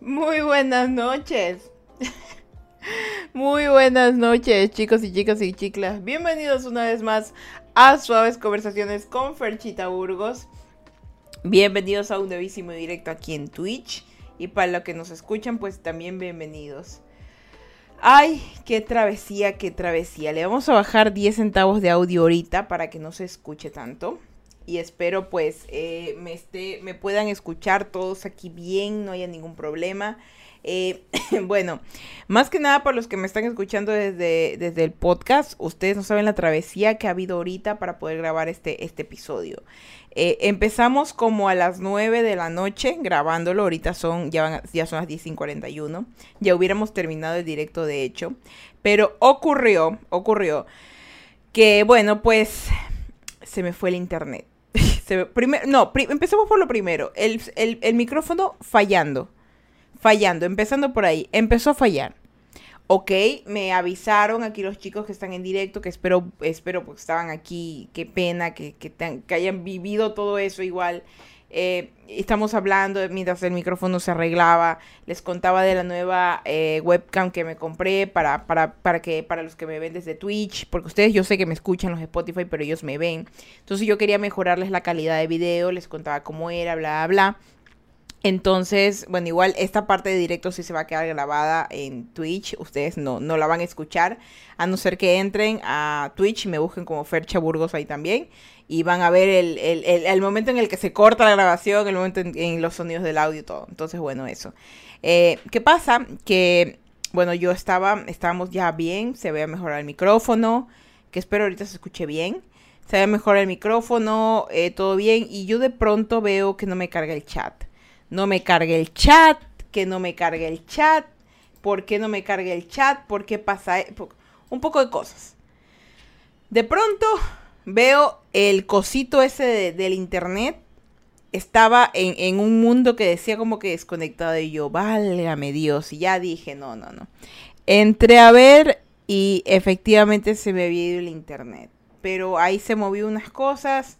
Muy buenas noches. Muy buenas noches, chicos y chicas y chiclas. Bienvenidos una vez más a Suaves Conversaciones con Ferchita Burgos. Bienvenidos a un nuevísimo directo aquí en Twitch. Y para los que nos escuchan, pues también bienvenidos. Ay, qué travesía, qué travesía. Le vamos a bajar 10 centavos de audio ahorita para que no se escuche tanto y espero pues eh, me, esté, me puedan escuchar todos aquí bien, no haya ningún problema. Eh, bueno, más que nada por los que me están escuchando desde, desde el podcast, ustedes no saben la travesía que ha habido ahorita para poder grabar este, este episodio. Eh, empezamos como a las 9 de la noche grabándolo, ahorita son, ya, ya son las 10.41, ya hubiéramos terminado el directo de hecho, pero ocurrió, ocurrió que bueno, pues se me fue el internet no, empecemos por lo primero. El, micrófono fallando. Fallando, empezando por ahí. Empezó a fallar. Ok, me avisaron aquí los chicos que están en directo, que espero, espero porque estaban aquí, qué pena que, que hayan vivido todo eso igual. Eh, estamos hablando mientras el micrófono se arreglaba. Les contaba de la nueva eh, webcam que me compré para, para, para, que, para los que me ven desde Twitch. Porque ustedes yo sé que me escuchan los Spotify, pero ellos me ven. Entonces yo quería mejorarles la calidad de video. Les contaba cómo era, bla, bla. Entonces, bueno, igual esta parte de directo sí se va a quedar grabada en Twitch. Ustedes no, no la van a escuchar. A no ser que entren a Twitch y me busquen como Fercha Burgos ahí también y van a ver el, el, el, momento en el que se corta la grabación, el momento en, los sonidos del audio y todo. Entonces, bueno, eso. Eh, ¿Qué pasa? Que, bueno, yo estaba, estábamos ya bien, se veía mejorar el micrófono, que espero ahorita se escuche bien. Se veía mejorar el micrófono, eh, todo bien, y yo de pronto veo que no me carga el chat. No me carga el chat, que no me carga el chat. ¿Por qué no me carga el chat? ¿Por qué pasa? E-? Un poco de cosas. De pronto veo el cosito ese del internet. Estaba en, un mundo que decía como que desconectado y yo, válgame Dios. Y ya dije, no, no, no. Entré a ver y efectivamente se me había ido el internet. Pero ahí se movió unas cosas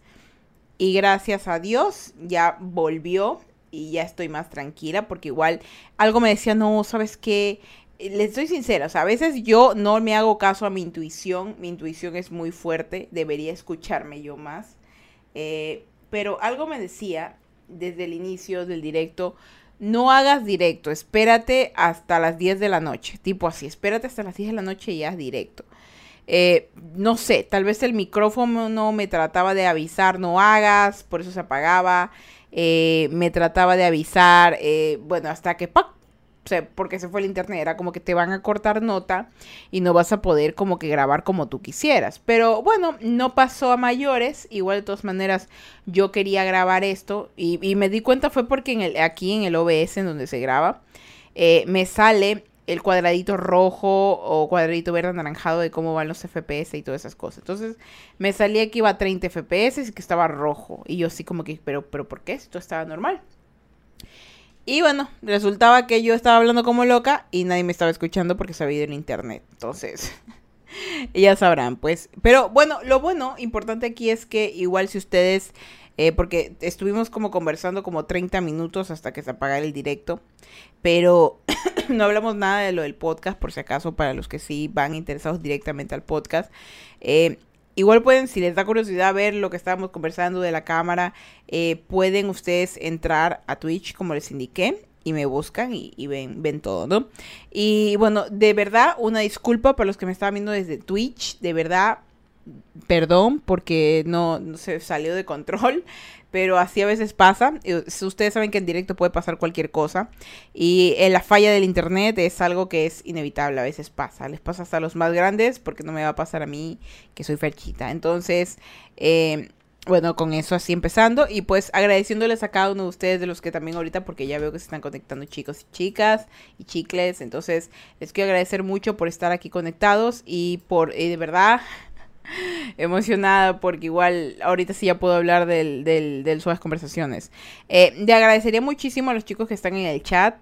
y gracias a Dios ya volvió y ya estoy más tranquila porque igual algo me decía, no, ¿sabes qué? les soy sincera, o sea, a veces yo no me hago caso a mi intuición, mi intuición es muy fuerte, debería escucharme yo más, eh, pero algo me decía desde el inicio del directo, no hagas directo, espérate hasta las 10 de la noche, tipo así, espérate hasta las 10 de la noche y haz directo. Eh, no sé, tal vez el micrófono no me trataba de avisar, no hagas, por eso se apagaba, eh, me trataba de avisar, bueno, hasta que ¡pac! porque se fue el internet, era como que te van a cortar nota y no vas a poder como que grabar como tú quisieras. Pero bueno, no pasó a mayores, igual de todas maneras yo quería grabar esto y, me di cuenta fue porque en el, aquí en el OBS en donde se graba, eh, me sale el cuadradito rojo o cuadradito verde anaranjado de cómo van los FPS y todas esas cosas. Entonces me salía que iba a 30 FPS y que estaba rojo. Y yo así como que, pero, pero ¿por qué? Esto estaba normal. Y bueno, resultaba que yo estaba hablando como loca y nadie me estaba escuchando porque se había ido en internet. Entonces, ya sabrán, pues. Pero bueno, lo bueno, importante aquí es que igual si ustedes, eh, porque estuvimos como conversando como 30 minutos hasta que se apagara el directo, pero no hablamos nada de lo del podcast, por si acaso, para los que sí van interesados directamente al podcast. Eh, Igual pueden, si les da curiosidad ver lo que estábamos conversando de la cámara, eh, pueden ustedes entrar a Twitch, como les indiqué, y me buscan y, ven, todo, ¿no? Y bueno, de verdad, una disculpa para los que me estaban viendo desde Twitch, de verdad, perdón porque no se salió de control pero así a veces pasa. Ustedes saben que en directo puede pasar cualquier cosa. Y eh, la falla del internet es algo que es inevitable, a veces pasa. Les pasa hasta a los más grandes, porque no me va a pasar a mí, que soy ferchita. Entonces, eh, bueno, con eso así empezando. Y pues agradeciéndoles a cada uno de ustedes, de los que también ahorita, porque ya veo que se están conectando chicos y chicas y chicles. Entonces, les quiero agradecer mucho por estar aquí conectados y por, eh, de verdad emocionada porque igual ahorita sí ya puedo hablar del, del, del Suaves Conversaciones. Eh, le agradecería muchísimo a los chicos que están en el chat.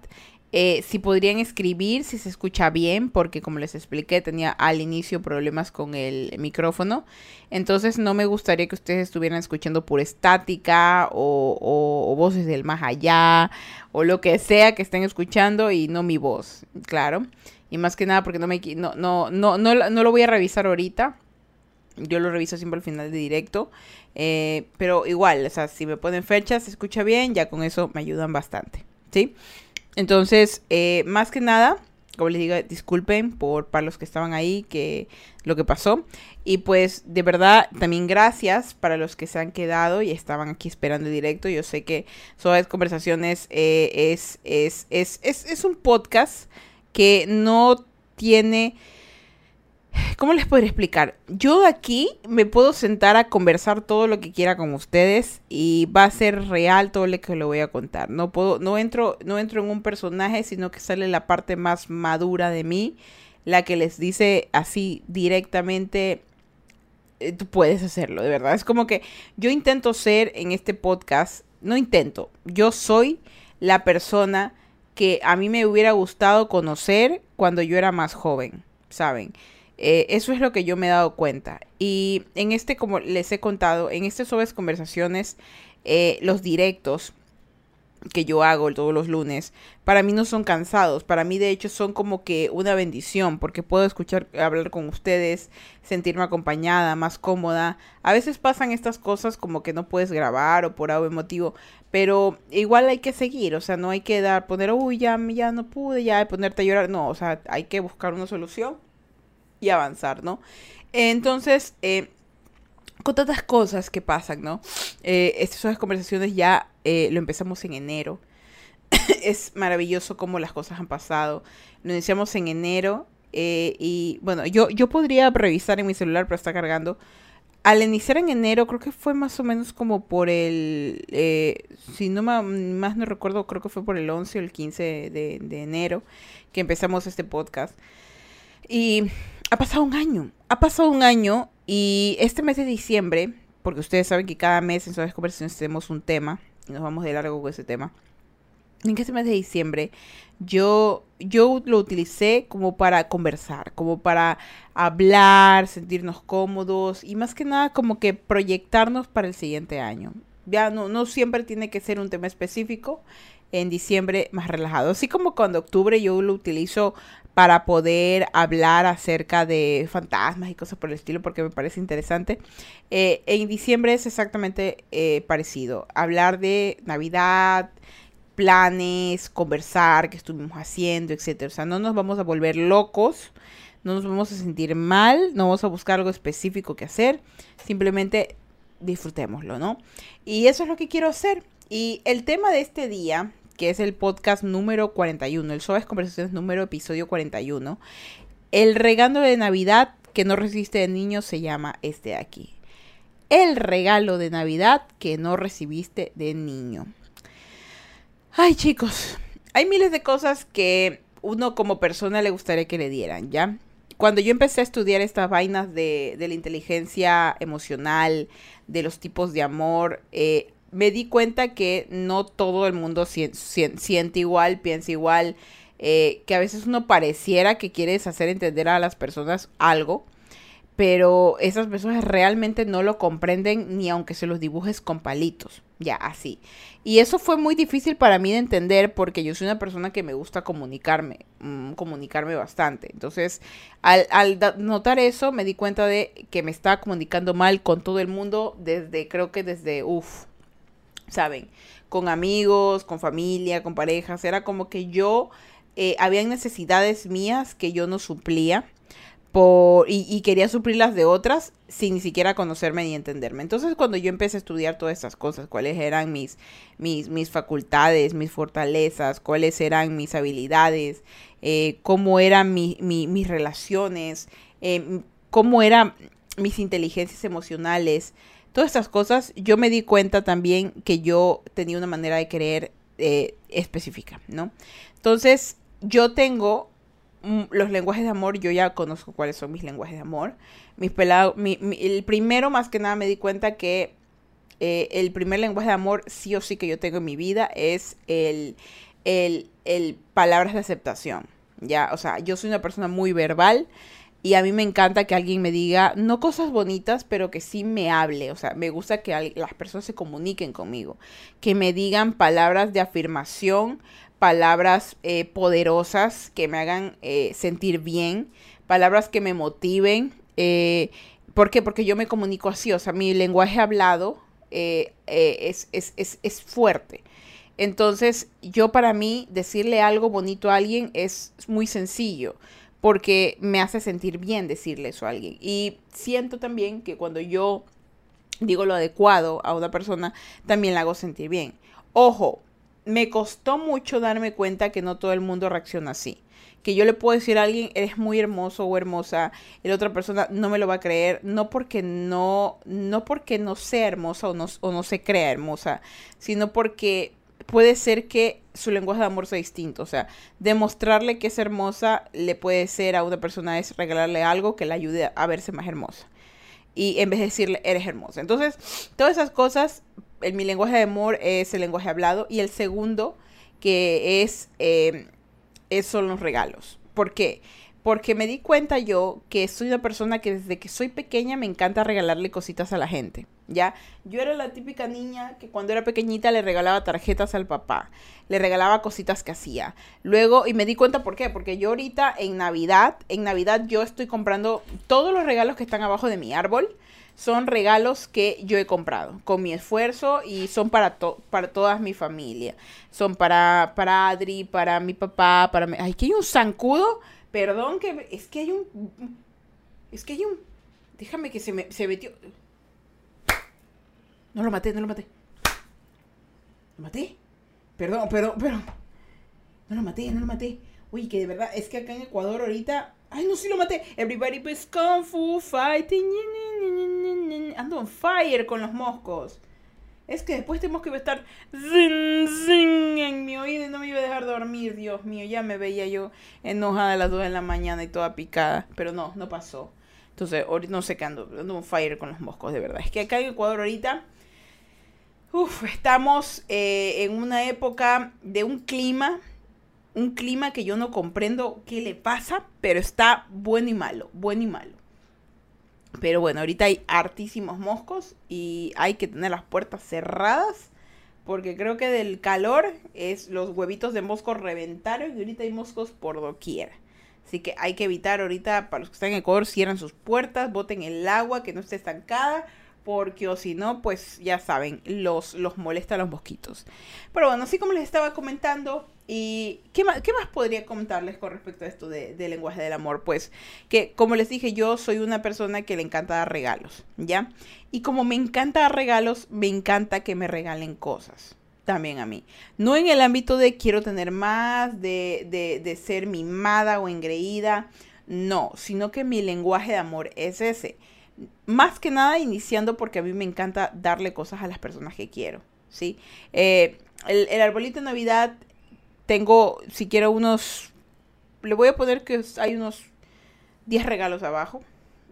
Eh, si podrían escribir, si se escucha bien, porque como les expliqué, tenía al inicio problemas con el micrófono. Entonces no me gustaría que ustedes estuvieran escuchando por estática o, voces del más allá o lo que sea que estén escuchando y no mi voz, claro. Y más que nada porque no me no, no, no, no, no lo voy a revisar ahorita. Yo lo reviso siempre al final de directo. Eh, pero igual, o sea, si me ponen fechas, se escucha bien, ya con eso me ayudan bastante. ¿Sí? Entonces, eh, más que nada, como les digo, disculpen por para los que estaban ahí, que lo que pasó. Y pues, de verdad, también gracias para los que se han quedado y estaban aquí esperando directo. Yo sé que Suaves Conversaciones eh, es, es, es, es, es un podcast que no tiene ¿Cómo les podría explicar? Yo aquí me puedo sentar a conversar todo lo que quiera con ustedes y va a ser real todo lo que le voy a contar. No puedo, no entro, no entro en un personaje, sino que sale la parte más madura de mí, la que les dice así directamente, eh, tú puedes hacerlo, de verdad. Es como que yo intento ser en este podcast, no intento, yo soy la persona que a mí me hubiera gustado conocer cuando yo era más joven, ¿saben? Eh, eso es lo que yo me he dado cuenta. Y en este, como les he contado, en estas suaves conversaciones, eh, los directos que yo hago todos los lunes, para mí no son cansados, para mí de hecho son como que una bendición, porque puedo escuchar, hablar con ustedes, sentirme acompañada, más cómoda. A veces pasan estas cosas como que no puedes grabar o por algo motivo, pero igual hay que seguir, o sea, no hay que dar, poner, uy, ya, ya no pude, ya ponerte a llorar, no, o sea, hay que buscar una solución y avanzar, ¿no? Entonces, eh, con tantas cosas que pasan, ¿no? Eh, conversaciones ya eh, lo empezamos en enero. es maravilloso cómo las cosas han pasado. Lo iniciamos en enero eh, y bueno, yo, yo podría revisar en mi celular, pero está cargando. Al iniciar en enero, creo que fue más o menos como por el, si no más no recuerdo, creo que fue por el 11 o el 15 de, de enero que empezamos este podcast. Y ha pasado un año, ha pasado un año y este mes de diciembre, porque ustedes saben que cada mes en Suaves Conversaciones tenemos un tema y nos vamos de largo con ese tema. En este mes de diciembre yo, yo lo utilicé como para conversar, como para hablar, sentirnos cómodos y más que nada como que proyectarnos para el siguiente año. Ya no, no siempre tiene que ser un tema específico, en diciembre más relajado. Así como cuando octubre yo lo utilizo para poder hablar acerca de fantasmas y cosas por el estilo porque me parece interesante. Eh, en diciembre es exactamente eh, parecido. Hablar de Navidad, planes, conversar, qué estuvimos haciendo, etc. O sea, no nos vamos a volver locos, no nos vamos a sentir mal, no vamos a buscar algo específico que hacer, simplemente disfrutémoslo, ¿no? Y eso es lo que quiero hacer. Y el tema de este día que es el podcast número 41, el Suaves Conversaciones número episodio 41. El regalo de Navidad que no recibiste de niño se llama este de aquí. El regalo de Navidad que no recibiste de niño. Ay chicos, hay miles de cosas que uno como persona le gustaría que le dieran, ¿ya? Cuando yo empecé a estudiar estas vainas de, de la inteligencia emocional, de los tipos de amor, eh, me di cuenta que no todo el mundo siente igual, piensa igual, eh, que a veces uno pareciera que quieres hacer entender a las personas algo, pero esas personas realmente no lo comprenden ni aunque se los dibujes con palitos, ya así. Y eso fue muy difícil para mí de entender porque yo soy una persona que me gusta comunicarme, mm, comunicarme bastante. Entonces, al, al notar eso, me di cuenta de que me estaba comunicando mal con todo el mundo desde, creo que desde, uff, ¿saben? Con amigos, con familia, con parejas. Era como que yo, eh, habían necesidades mías que yo no suplía. Por, y, quería suplir las de otras sin ni siquiera conocerme ni entenderme. Entonces cuando yo empecé a estudiar todas estas cosas, cuáles eran mis, mis, mis facultades, mis fortalezas, cuáles eran mis habilidades, eh, cómo eran mis relaciones, eh, cómo eran mis inteligencias emocionales, todas estas cosas, yo me di cuenta también que yo tenía una manera de creer eh, específica, ¿no? Entonces, yo tengo mm, los lenguajes de amor, yo ya conozco cuáles son mis lenguajes de amor. Mis pelados, el primero más que nada me di cuenta que eh, el primer lenguaje de amor sí o sí que yo tengo en mi vida es el, el, el palabras de aceptación. Ya, o sea, yo soy una persona muy verbal y a mí me encanta que alguien me diga, no cosas bonitas, pero que sí me hable. O sea, me gusta que las personas se comuniquen conmigo, que me digan palabras de afirmación, palabras eh, poderosas que me hagan eh, sentir bien, palabras que me motiven. Eh, ¿Por qué? Porque yo me comunico así, o sea, mi lenguaje hablado es, es, es, es fuerte. Entonces, yo para mí decirle algo bonito a alguien es muy sencillo porque me hace sentir bien decirle eso a alguien. Y siento también que cuando yo digo lo adecuado a una persona, también la hago sentir bien. Ojo, me costó mucho darme cuenta que no todo el mundo reacciona así. Que yo le puedo decir a alguien, eres muy hermoso o hermosa, y la otra persona no me lo va a creer, no porque no, no porque no sea hermosa o no, o no se crea hermosa, sino porque puede ser que su lenguaje de amor sea distinto. O sea, demostrarle que es hermosa le puede ser a una persona es regalarle algo que le ayude a verse más hermosa. Y en vez de decirle, eres hermosa. Entonces, todas esas cosas, en mi lenguaje de amor es el lenguaje hablado. Y el segundo, que es, eh, es son los regalos. ¿Por qué? Porque me di cuenta yo que soy una persona que desde que soy pequeña me encanta regalarle cositas a la gente, ¿ya? Yo era la típica niña que cuando era pequeñita le regalaba tarjetas al papá, le regalaba cositas que hacía. Luego, y me di cuenta por qué, porque yo ahorita en Navidad, en Navidad yo estoy comprando todos los regalos que están abajo de mi árbol. Son regalos que yo he comprado con mi esfuerzo y son para, para toda mi familia. Son para, para Adri, para mi papá, para... Mi... Ay, que hay un zancudo Perdón que... Es que hay un... Es que hay un... Déjame que se me... Se metió... No lo maté, no lo maté. ¿Lo maté? Perdón, pero... pero no lo maté, no lo maté. Uy, que de verdad, es que acá en Ecuador ahorita... Ay, no, sí lo maté. Everybody pues Kung Fu Fighting. Ando on fire con los moscos. Es que después tenemos que estar en mi oído y no me iba a dejar dormir, Dios mío. Ya me veía yo enojada a las 2 de la mañana y toda picada. Pero no, no pasó. Entonces, no sé qué ando, ando un fire con los moscos, de verdad. Es que acá en Ecuador ahorita, uf, estamos eh, en una época de un clima, un clima que yo no comprendo qué le pasa, pero está bueno y malo, bueno y malo. Pero bueno, ahorita hay hartísimos moscos y hay que tener las puertas cerradas porque creo que del calor es los huevitos de moscos reventaron y ahorita hay moscos por doquier. Así que hay que evitar ahorita, para los que están en Ecuador, cierren sus puertas, boten el agua que no esté estancada porque o si no, pues ya saben, los, los molesta los mosquitos. Pero bueno, así como les estaba comentando, ¿y qué más, qué más podría contarles con respecto a esto de, lenguaje del amor? Pues que, como les dije, yo soy una persona que le encanta dar regalos, ¿ya? Y como me encanta dar regalos, me encanta que me regalen cosas también a mí. No en el ámbito de quiero tener más, de, de, de ser mimada o engreída, no, sino que mi lenguaje de amor es ese más que nada iniciando porque a mí me encanta darle cosas a las personas que quiero, ¿sí? Eh, el, arbolito de Navidad tengo, si quiero unos, le voy a poner que hay unos 10 regalos abajo,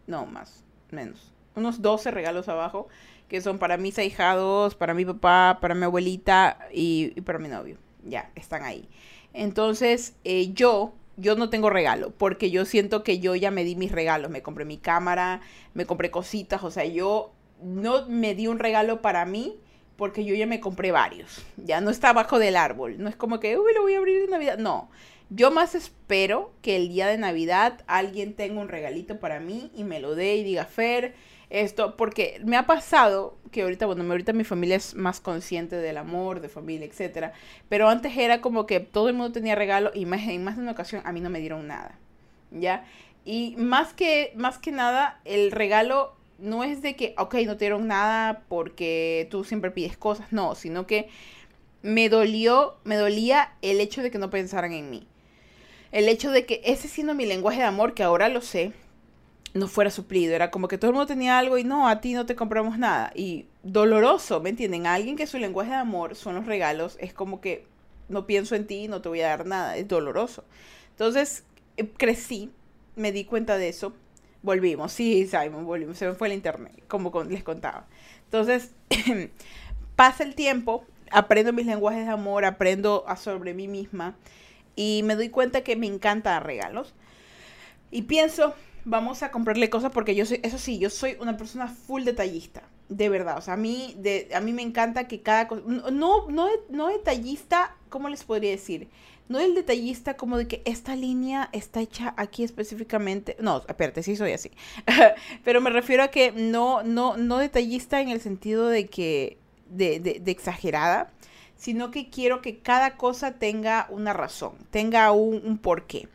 no más, menos, unos 12 regalos abajo, que son para mis ahijados, para mi papá, para mi abuelita y, para mi novio, ya, están ahí. Entonces, eh, yo yo no tengo regalo, porque yo siento que yo ya me di mis regalos, me compré mi cámara, me compré cositas, o sea, yo no me di un regalo para mí porque yo ya me compré varios, ya no está abajo del árbol, no es como que, uy, lo voy a abrir de Navidad, no, yo más espero que el día de Navidad alguien tenga un regalito para mí y me lo dé y diga, Fer, esto, porque me ha pasado que ahorita, bueno, ahorita mi familia es más consciente del amor, de familia, etcétera, pero antes era como que todo el mundo tenía regalo y más, en más de una ocasión a mí no me dieron nada, ¿ya? Y más que, más que nada, el regalo no es de que, ok, no te dieron nada porque tú siempre pides cosas, no, sino que me dolió, me dolía el hecho de que no pensaran en mí. El hecho de que ese siendo mi lenguaje de amor, que ahora lo sé, no fuera suplido. Era como que todo el mundo tenía algo y no, a ti no te compramos nada. Y doloroso, ¿me entienden? alguien que su lenguaje de amor son los regalos, es como que no pienso en ti, no te voy a dar nada. Es doloroso. Entonces, eh, crecí, me di cuenta de eso. Volvimos, sí, Simon, volvimos. Se me fue el internet, como les contaba. Entonces, pasa el tiempo, aprendo mis lenguajes de amor, aprendo a sobre mí misma y me doy cuenta que me encanta dar regalos. Y pienso, vamos a comprarle cosas porque yo soy, eso sí, yo soy una persona full detallista, de verdad. O sea, a mí, a mí me encanta que cada cosa, no, no, no detallista, ¿cómo les podría decir? No el detallista como de que esta línea está hecha aquí específicamente. No, espérate, sí soy así. Pero me refiero a que no, no, no detallista en el sentido de que, de, de, exagerada, sino que quiero que cada cosa tenga una razón, tenga un, un porqué.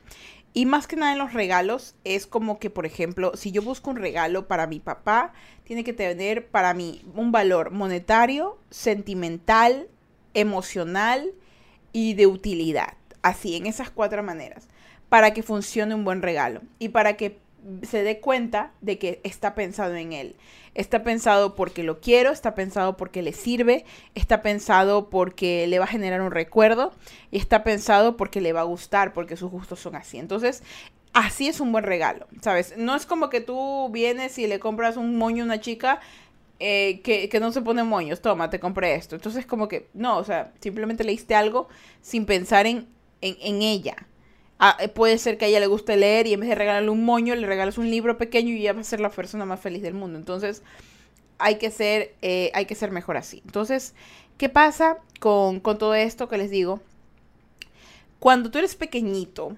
Y más que nada en los regalos, es como que, por ejemplo, si yo busco un regalo para mi papá, tiene que tener para mí un valor monetario, sentimental, emocional y de utilidad. Así, en esas cuatro maneras, para que funcione un buen regalo y para que se dé cuenta de que está pensado en él. Está pensado porque lo quiero, está pensado porque le sirve, está pensado porque le va a generar un recuerdo y está pensado porque le va a gustar, porque sus gustos son así. Entonces, así es un buen regalo, ¿sabes? No es como que tú vienes y le compras un moño a una chica eh, que, no se pone moños, toma, te compré esto. Entonces, como que, no, o sea, simplemente le diste algo sin pensar en, en, ella. Eh, puede ser que a ella le guste leer y en vez de regalarle un moño, le regalas un libro pequeño y ella va a ser la persona más feliz del mundo. Entonces, hay que ser, eh, hay que ser mejor así. Entonces, ¿qué pasa con, con todo esto que les digo? Cuando tú eres pequeñito,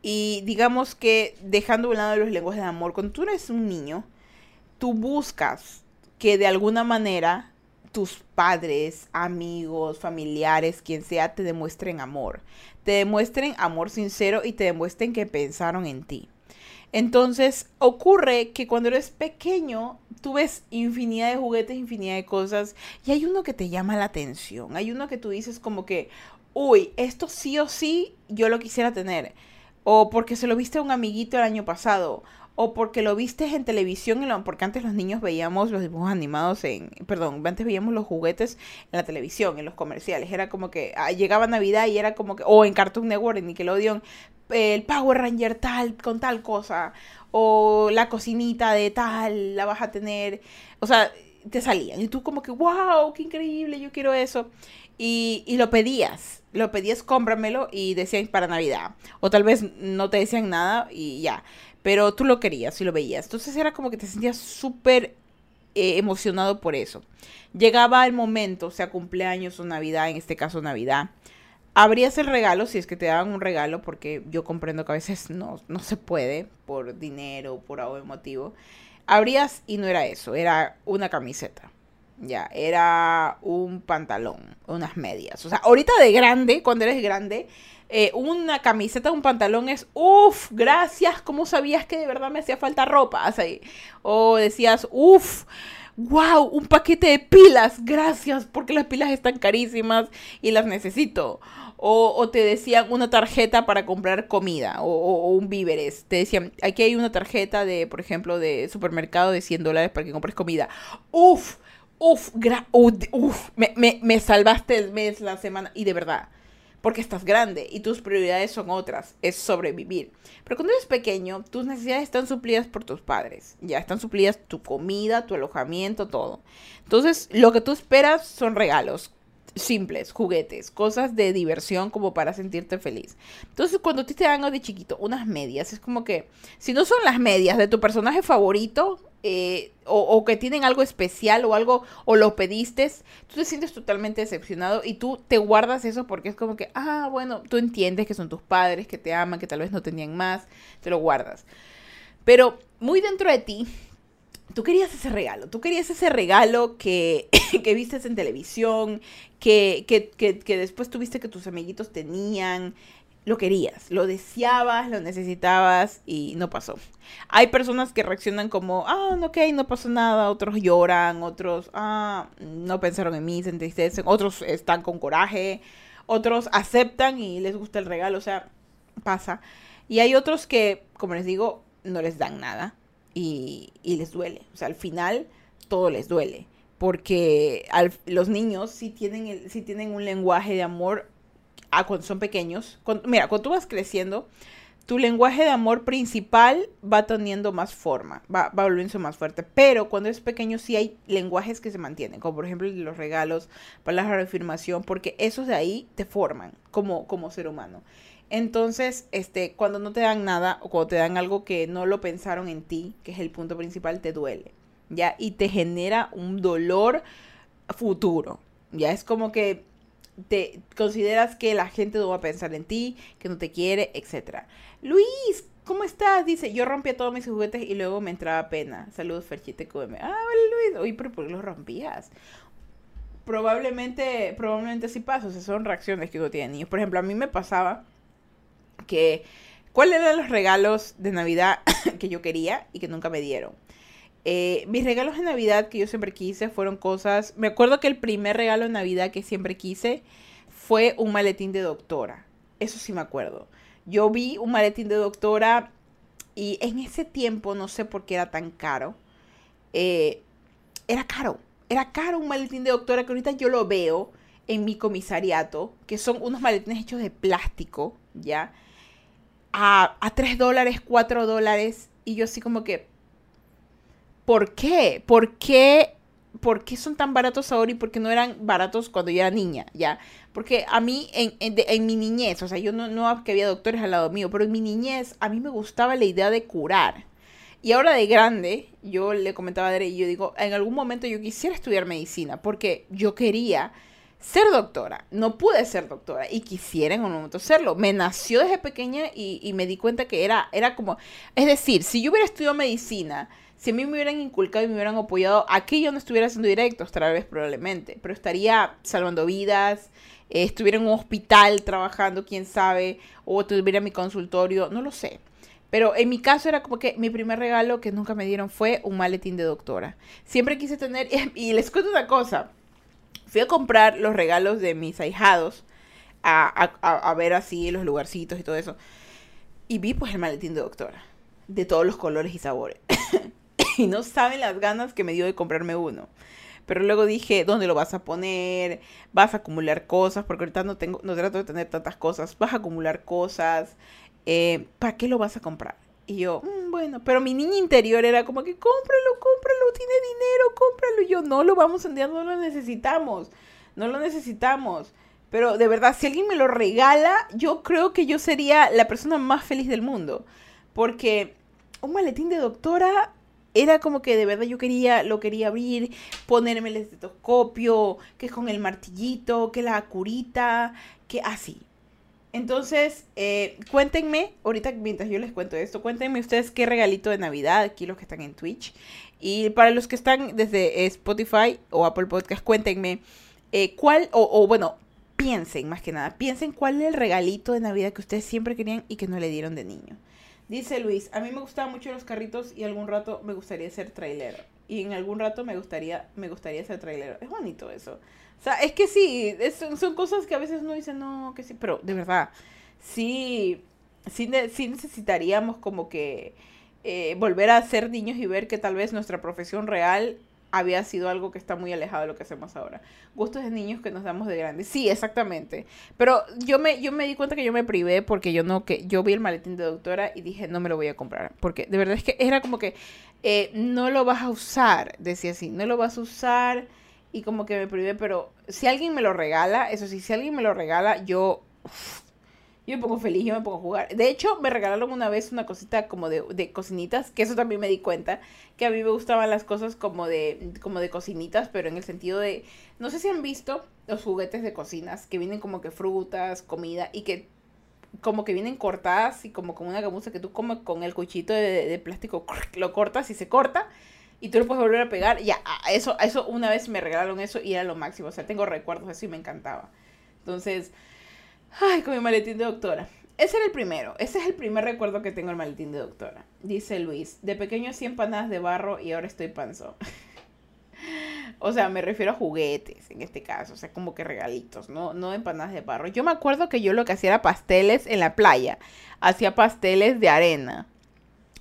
y digamos que dejando a un lado los lenguajes de amor, cuando tú eres un niño, tú buscas que de alguna manera tus padres, amigos, familiares, quien sea, te demuestren amor. Te demuestren amor sincero y te demuestren que pensaron en ti. Entonces ocurre que cuando eres pequeño, tú ves infinidad de juguetes, infinidad de cosas, y hay uno que te llama la atención. Hay uno que tú dices como que, uy, esto sí o sí yo lo quisiera tener. O porque se lo viste a un amiguito el año pasado o porque lo viste en televisión, porque antes los niños veíamos los dibujos animados en, perdón, antes veíamos los juguetes en la televisión, en los comerciales, era como que ah, llegaba Navidad y era como que, o en Cartoon Network, en Nickelodeon, el Power Ranger tal, con tal cosa, o la cocinita de tal, la vas a tener, o sea, te salían, y tú como que, wow, qué increíble, yo quiero eso, y, y lo pedías, lo pedías, cómpramelo, y decían para Navidad, o tal vez no te decían nada y ya pero tú lo querías y lo veías. Entonces era como que te sentías súper eh, emocionado por eso. Llegaba el momento, sea cumpleaños o Navidad, en este caso Navidad. Abrías el regalo si es que te daban un regalo, porque yo comprendo que a veces no, no se puede por dinero, por algo motivo. Abrías y no era eso, era una camiseta. Ya, era un pantalón, unas medias. O sea, ahorita de grande, cuando eres grande, eh, una camiseta, un pantalón es, uff, gracias, ¿cómo sabías que de verdad me hacía falta ropa? Así. O decías, uff, wow, un paquete de pilas, gracias, porque las pilas están carísimas y las necesito. O, te decían una tarjeta para comprar comida o, un víveres. Te decían, aquí hay una tarjeta de, por ejemplo, de supermercado de 100 dólares para que compres comida. Uf, uf, uf, me, me, me salvaste el mes, la semana. Y de verdad, porque estás grande y tus prioridades son otras, es sobrevivir. Pero cuando eres pequeño, tus necesidades están suplidas por tus padres, ya están suplidas tu comida, tu alojamiento, todo. Entonces, lo que tú esperas son regalos, simples, juguetes, cosas de diversión como para sentirte feliz. Entonces, cuando te dan de chiquito unas medias, es como que si no son las medias de tu personaje favorito, eh, o, que tienen algo especial o algo, o lo pediste, tú te sientes totalmente decepcionado y tú te guardas eso porque es como que, ah, bueno, tú entiendes que son tus padres, que te aman, que tal vez no tenían más, te lo guardas. Pero muy dentro de ti, tú querías ese regalo, tú querías ese regalo que, que vistes en televisión, que, que, que, después tuviste que tus amiguitos tenían, lo querías, lo deseabas, lo necesitabas y no pasó. Hay personas que reaccionan como, ah, ok, no pasó nada, otros lloran, otros, ah, no pensaron en mí, se entristecen, otros están con coraje, otros aceptan y les gusta el regalo, o sea, pasa. Y hay otros que, como les digo, no les dan nada y, les duele. O sea, al final todo les duele. Porque los niños sí tienen, sí tienen un lenguaje de amor cuando son pequeños, mira, cuando tú vas creciendo, tu lenguaje de amor principal va teniendo más forma, va, va volviéndose más fuerte. Pero cuando es pequeño sí hay lenguajes que se mantienen, como por ejemplo los regalos, palabras de afirmación, porque esos de ahí te forman como, como ser humano. Entonces, este, cuando no te dan nada o cuando te dan algo que no lo pensaron en ti, que es el punto principal, te duele, ¿ya? Y te genera un dolor futuro, ¿ya? Es como que te consideras que la gente no va a pensar en ti, que no te quiere, etc. Luis, ¿cómo estás? Dice, yo rompía todos mis juguetes y luego me entraba pena. Saludos, Ferchite QM. Ah, Luis. Oye, pero ¿por qué los rompías? Probablemente, probablemente sí pasa. O sea, son reacciones que uno tiene niños. Por ejemplo, a mí me pasaba que... ¿Cuáles eran los regalos de Navidad que yo quería y que nunca me dieron? Eh, mis regalos de Navidad que yo siempre quise fueron cosas. Me acuerdo que el primer regalo de Navidad que siempre quise fue un maletín de doctora. Eso sí me acuerdo. Yo vi un maletín de doctora y en ese tiempo, no sé por qué era tan caro, eh, era caro. Era caro un maletín de doctora que ahorita yo lo veo en mi comisariato, que son unos maletines hechos de plástico, ¿ya? A, a 3 dólares, 4 dólares. Y yo así como que, ¿Por qué? ¿Por qué? ¿Por qué son tan baratos ahora y por qué no eran baratos cuando yo era niña? ¿Ya? Porque a mí, en, en, mi niñez, o sea, yo no, no que había doctores al lado mío, pero en mi niñez a mí me gustaba la idea de curar. Y ahora de grande, yo le comentaba a Dere y yo digo, en algún momento yo quisiera estudiar medicina porque yo quería ser doctora. No pude ser doctora y quisiera en un momento serlo. Me nació desde pequeña y, me di cuenta que era, era como, es decir, si yo hubiera estudiado medicina, si a mí me hubieran inculcado y me hubieran apoyado, aquí yo no estuviera haciendo directos, tal vez probablemente, pero estaría salvando vidas, eh, estuviera en un hospital trabajando, quién sabe, o tuviera mi consultorio, no lo sé. Pero en mi caso era como que mi primer regalo que nunca me dieron fue un maletín de doctora. Siempre quise tener, y les cuento una cosa, fui a comprar los regalos de mis ahijados, a, a ver así los lugarcitos y todo eso, y vi pues el maletín de doctora, de todos los colores y sabores. y no saben las ganas que me dio de comprarme uno. Pero luego dije, ¿dónde lo vas a poner? Vas a acumular cosas, porque ahorita no tengo, no trato de tener tantas cosas. Vas a acumular cosas. Eh, ¿Para qué lo vas a comprar? Y yo, mm, bueno, pero mi niña interior era como que cómpralo, cómpralo, tiene dinero, cómpralo. Y yo, no lo vamos a enviar, no lo necesitamos. No lo necesitamos. Pero de verdad, si alguien me lo regala, yo creo que yo sería la persona más feliz del mundo. Porque un maletín de doctora era como que de verdad yo quería, lo quería abrir, ponerme el estetoscopio, que es con el martillito, que la curita, que así. Entonces, eh, cuéntenme, ahorita mientras yo les cuento esto, cuéntenme ustedes qué regalito de Navidad, aquí los que están en Twitch. Y para los que están desde Spotify o Apple Podcast, cuéntenme eh, cuál, o, o bueno, piensen más que nada, piensen cuál es el regalito de Navidad que ustedes siempre querían y que no le dieron de niño. Dice Luis, a mí me gustaban mucho los carritos y algún rato me gustaría ser trailero. Y en algún rato me gustaría, me gustaría ser trailero. Es bonito eso. O sea, es que sí, son cosas que a veces uno dice, no, que sí, pero de verdad, sí, sí, sí necesitaríamos como que eh, volver a ser niños y ver que tal vez nuestra profesión real había sido algo que está muy alejado de lo que hacemos ahora. Gustos de niños que nos damos de grandes. Sí, exactamente. Pero yo me, yo me di cuenta que yo me privé porque yo no, que yo vi el maletín de doctora y dije, no me lo voy a comprar. Porque de verdad es que era como que eh, no lo vas a usar, decía así, no lo vas a usar y como que me privé, pero si alguien me lo regala, eso sí, si alguien me lo regala, yo yo me pongo feliz, yo me pongo a jugar. De hecho, me regalaron una vez una cosita como de, de cocinitas, que eso también me di cuenta, que a mí me gustaban las cosas como de, como de cocinitas, pero en el sentido de, no sé si han visto los juguetes de cocinas, que vienen como que frutas, comida, y que como que vienen cortadas y como con una gamuza que tú como con el cuchito de, plástico lo cortas y se corta y tú lo puedes volver a pegar. Ya, eso, eso una vez me regalaron eso y era lo máximo. O sea, tengo recuerdos de eso y me encantaba. Entonces, Ay, con mi maletín de doctora. Ese era el primero. Ese es el primer recuerdo que tengo el maletín de doctora. Dice Luis. De pequeño hacía empanadas de barro y ahora estoy panzón. o sea, me refiero a juguetes en este caso. O sea, como que regalitos, no, no empanadas de barro. Yo me acuerdo que yo lo que hacía era pasteles en la playa. Hacía pasteles de arena.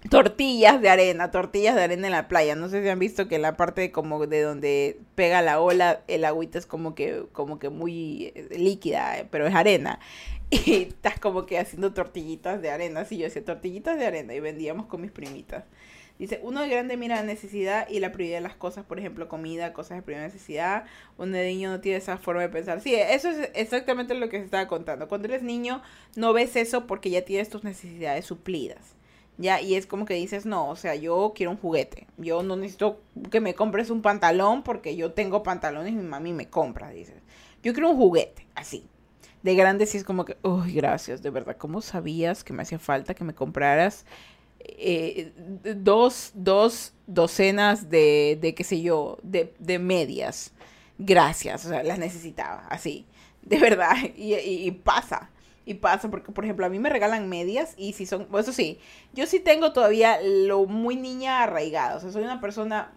Tortillas de arena, tortillas de arena en la playa. No sé si han visto que la parte como de donde pega la ola, el agüita es como que, como que muy eh, líquida, eh, pero es arena. Y estás como que haciendo tortillitas de arena. Sí, yo decía tortillitas de arena y vendíamos con mis primitas. Dice, uno de grande mira la necesidad y la prioridad de las cosas, por ejemplo, comida, cosas de primera necesidad. Un de niño no tiene esa forma de pensar. Sí, eso es exactamente lo que se estaba contando. Cuando eres niño no ves eso porque ya tienes tus necesidades suplidas. Ya, y es como que dices, no, o sea, yo quiero un juguete. Yo no necesito que me compres un pantalón porque yo tengo pantalones y mi mami me compra, dices. Yo quiero un juguete, así. De grande sí es como que, uy, gracias, de verdad, ¿cómo sabías que me hacía falta que me compraras eh, dos, dos docenas de, de qué sé yo, de, de, medias. Gracias, o sea, las necesitaba, así, de verdad, y, y, pasa. Y pasa porque, por ejemplo, a mí me regalan medias y si son, eso sí, yo sí tengo todavía lo muy niña arraigado. O sea, soy una persona,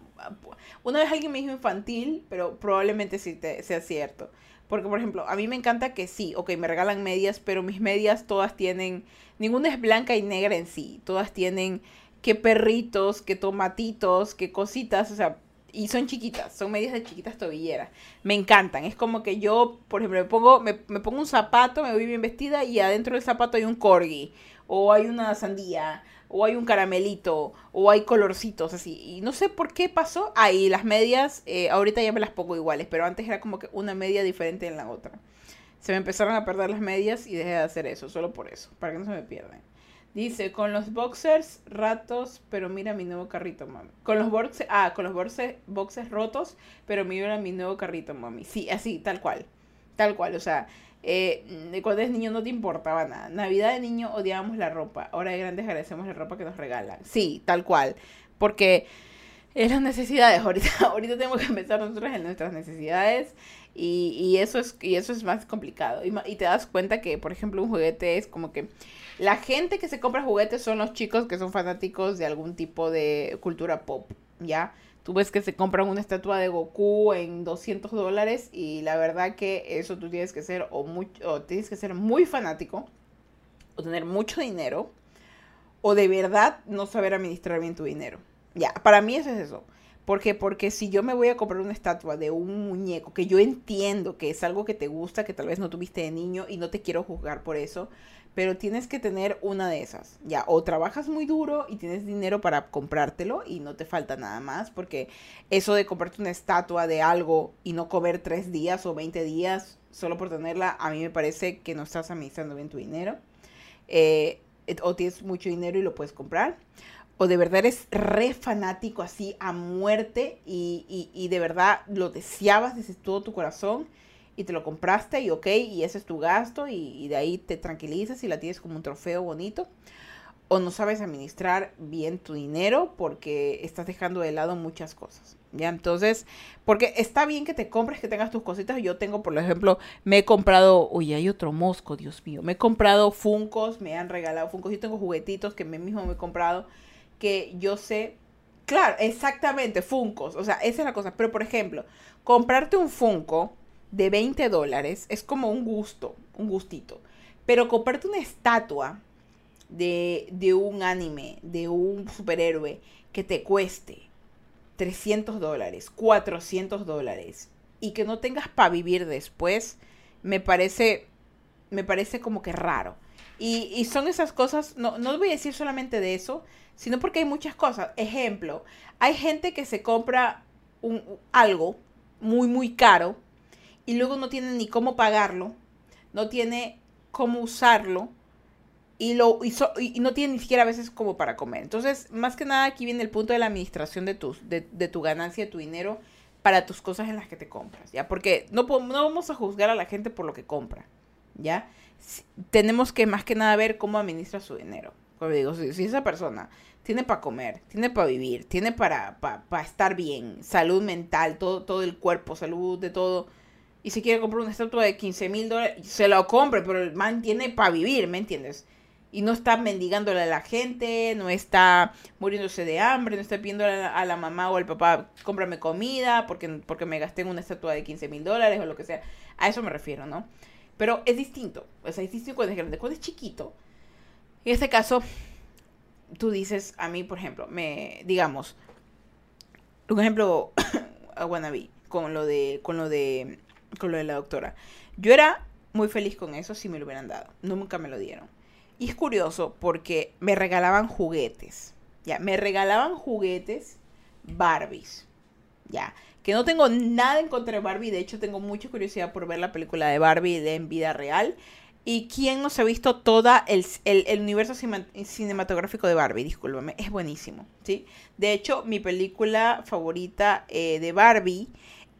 una vez alguien me dijo infantil, pero probablemente sí te, sea cierto. Porque, por ejemplo, a mí me encanta que sí, ok, me regalan medias, pero mis medias todas tienen, ninguna es blanca y negra en sí, todas tienen que perritos, que tomatitos, que cositas, o sea, y son chiquitas, son medias de chiquitas tobilleras. Me encantan, es como que yo, por ejemplo, me pongo, me, me pongo un zapato, me voy bien vestida y adentro del zapato hay un corgi, o hay una sandía, o hay un caramelito, o hay colorcitos así. Y no sé por qué pasó. Ahí las medias, eh, ahorita ya me las pongo iguales, pero antes era como que una media diferente en la otra. Se me empezaron a perder las medias y dejé de hacer eso, solo por eso, para que no se me pierdan. Dice, con los boxers ratos, pero mira mi nuevo carrito, mami. Con los boxers, ah, con los boxers, boxers rotos, pero mira mi nuevo carrito, mami. Sí, así, tal cual. Tal cual, o sea, eh, cuando eres niño no te importaba nada. Navidad de niño odiábamos la ropa. Ahora de grandes agradecemos la ropa que nos regalan. Sí, tal cual. Porque es las necesidades. Ahorita, ahorita tenemos que pensar nosotros en nuestras necesidades. Y, y eso, es, y eso es más complicado. Y, y te das cuenta que, por ejemplo, un juguete es como que la gente que se compra juguetes son los chicos que son fanáticos de algún tipo de cultura pop. ¿Ya? Tú ves que se compran una estatua de Goku en 200 dólares y la verdad que eso tú tienes que ser o, muy, tienes que ser muy fanático o tener mucho dinero o de verdad no saber administrar bien tu dinero. Ya, para mí eso es eso. ¿Por qué? Porque si yo me voy a comprar una estatua de un muñeco que yo entiendo que es algo que te gusta, que tal vez no tuviste de niño y no te quiero juzgar por eso, pero tienes que tener una de esas. Ya, o trabajas muy duro y tienes dinero para comprártelo y no te falta nada más, porque eso de comprarte una estatua de algo y no comer tres días o 20 días solo por tenerla, a mí me parece que no estás administrando bien tu dinero. Eh, o tienes mucho dinero y lo puedes comprar. O de verdad eres re fanático así a muerte y, y, y de verdad lo deseabas desde todo tu corazón y te lo compraste y ok, y ese es tu gasto y, de ahí te tranquilizas y la tienes como un trofeo bonito. O no sabes administrar bien tu dinero porque estás dejando de lado muchas cosas. ¿Ya? Entonces, porque está bien que te compres, que tengas tus cositas. Yo tengo, por ejemplo, me he comprado, oye, hay otro mosco, Dios mío. Me he comprado funcos, me han regalado funcos. Yo tengo juguetitos que me mismo me he comprado que yo sé Claro, exactamente, Funcos. O sea, esa es la cosa. Pero, por ejemplo, comprarte un Funko de 20 dólares es como un gusto, un gustito. Pero comprarte una estatua de, de un anime, de un superhéroe, que te cueste 300 dólares, 400 dólares, y que no tengas para vivir después, me parece, me parece como que raro. Y, y, son esas cosas, no, no voy a decir solamente de eso, sino porque hay muchas cosas. Ejemplo, hay gente que se compra un, algo muy, muy caro y luego no tiene ni cómo pagarlo, no tiene cómo usarlo y, lo, y, no tiene ni siquiera a veces como para comer. Entonces, más que nada aquí viene el punto de la administración de, tus, de, tu ganancia, de tu dinero para tus cosas en las que te compras, ¿ya? Porque no, no vamos a juzgar a la gente por lo que compra, ¿ya? tenemos que más que nada ver cómo administra su dinero. Como digo, si, esa persona tiene para comer, tiene para vivir, tiene para, para, estar bien, salud mental, todo, todo el cuerpo, salud de todo, y se quiere comprar una estatua de 15 mil dólares, se lo compre, pero el man tiene para vivir, ¿me entiendes? Y no está mendigándole a la gente, no está muriéndose de hambre, no está pidiéndole a la, mamá o al papá, cómprame comida porque, porque me gasté en una estatua de 15 mil dólares o lo que sea. A eso me refiero, ¿no? Pero es distinto, o sea, es distinto cuando es grande. Cuando es chiquito, en este caso, tú dices, a mí, por ejemplo, me, digamos, un ejemplo a Wannabe, con lo de, con lo de, con lo de la doctora. Yo era muy feliz con eso si me lo hubieran dado. Nunca me lo dieron. Y es curioso porque me regalaban juguetes. Ya, me regalaban juguetes Barbies. Ya, que no tengo nada en contra de Barbie. De hecho, tengo mucha curiosidad por ver la película de Barbie de en vida real. ¿Y quién nos ha visto toda el, universo cinematográfico de Barbie? Discúlpame, es buenísimo, ¿sí? De hecho, mi película favorita eh, de Barbie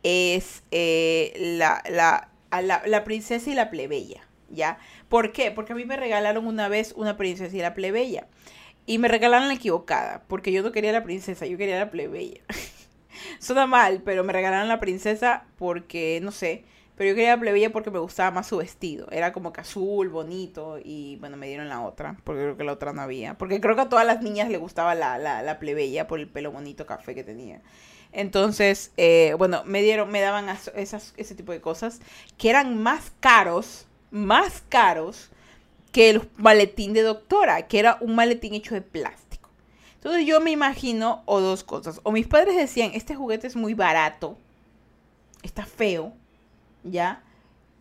es eh, la, la, la, princesa y la plebeya, ¿ya? ¿Por qué? Porque a mí me regalaron una vez una princesa y la plebeya. Y me regalaron la equivocada, porque yo no quería la princesa, yo quería la plebeya. Suena mal, pero me regalaron la princesa porque, no sé, pero yo quería la plebeya porque me gustaba más su vestido. Era como que azul, bonito. Y bueno, me dieron la otra. Porque creo que la otra no había. Porque creo que a todas las niñas le gustaba la, la, plebeya por el pelo bonito café que tenía. Entonces, eh, bueno, me dieron, me daban ese tipo de cosas que eran más caros, más caros que el maletín de doctora, que era un maletín hecho de plástico. Entonces yo me imagino, o dos cosas, o mis padres decían, este juguete es muy barato, está feo, ¿ya?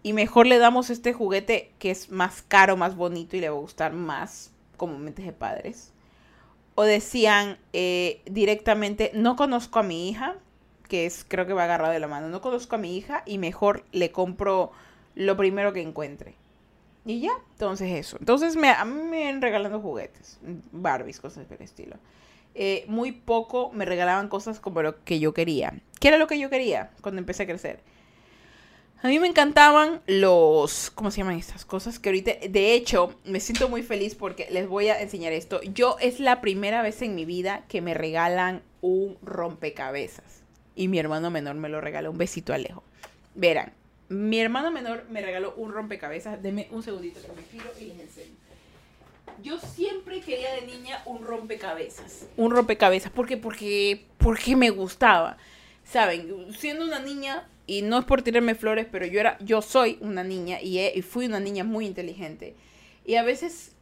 Y mejor le damos este juguete que es más caro, más bonito y le va a gustar más como mentes de padres. O decían eh, directamente, no conozco a mi hija, que es, creo que va agarrado de la mano, no conozco a mi hija y mejor le compro lo primero que encuentre. Y ya, entonces eso. Entonces me, a mí me regalando juguetes, Barbies, cosas del estilo. Eh, muy poco me regalaban cosas como lo que yo quería. ¿Qué era lo que yo quería cuando empecé a crecer? A mí me encantaban los, ¿cómo se llaman estas cosas? Que ahorita, de hecho, me siento muy feliz porque les voy a enseñar esto. Yo es la primera vez en mi vida que me regalan un rompecabezas. Y mi hermano menor me lo regaló. Un besito Alejo. Verán, mi hermano menor me regaló un rompecabezas. Deme un segundito que me giro y les enseño. Yo siempre quería de niña un rompecabezas. Un rompecabezas. ¿Por qué? Porque, porque me gustaba. Saben, siendo una niña y no es por tirarme flores, pero yo era, yo soy una niña y, fui una niña muy inteligente. Y a veces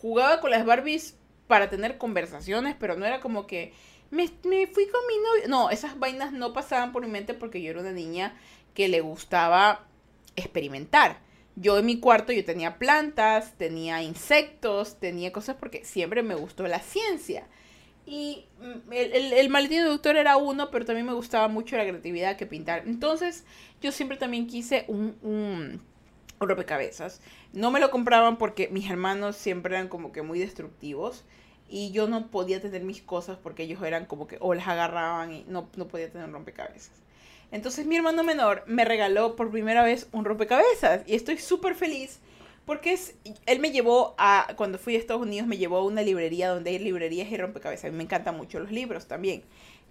jugaba con las Barbies para tener conversaciones, pero no era como que me, me, fui con mi novio. No, esas vainas no pasaban por mi mente porque yo era una niña que le gustaba experimentar. Yo en mi cuarto yo tenía plantas, tenía insectos, tenía cosas porque siempre me gustó la ciencia. Y mm, el, el, el maletín doctor era uno, pero también me gustaba mucho la creatividad que pintar. Entonces, yo siempre también quise un, un, rompecabezas. No me lo compraban porque mis hermanos siempre eran como que muy destructivos. Y yo no podía tener mis cosas porque ellos eran como que o las agarraban y no, no podía tener rompecabezas. Entonces mi hermano menor me regaló por primera vez un rompecabezas y estoy súper feliz porque es, él me llevó a, cuando fui a Estados Unidos, me llevó a una librería donde hay librerías y rompecabezas. A mí me encantan mucho los libros también,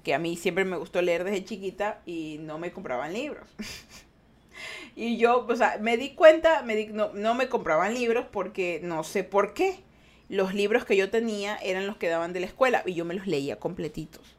que a mí siempre me gustó leer desde chiquita y no me compraban libros. y yo, o sea, me di cuenta, me di, no, no me compraban libros porque no sé por qué. Los libros que yo tenía eran los que daban de la escuela y yo me los leía completitos.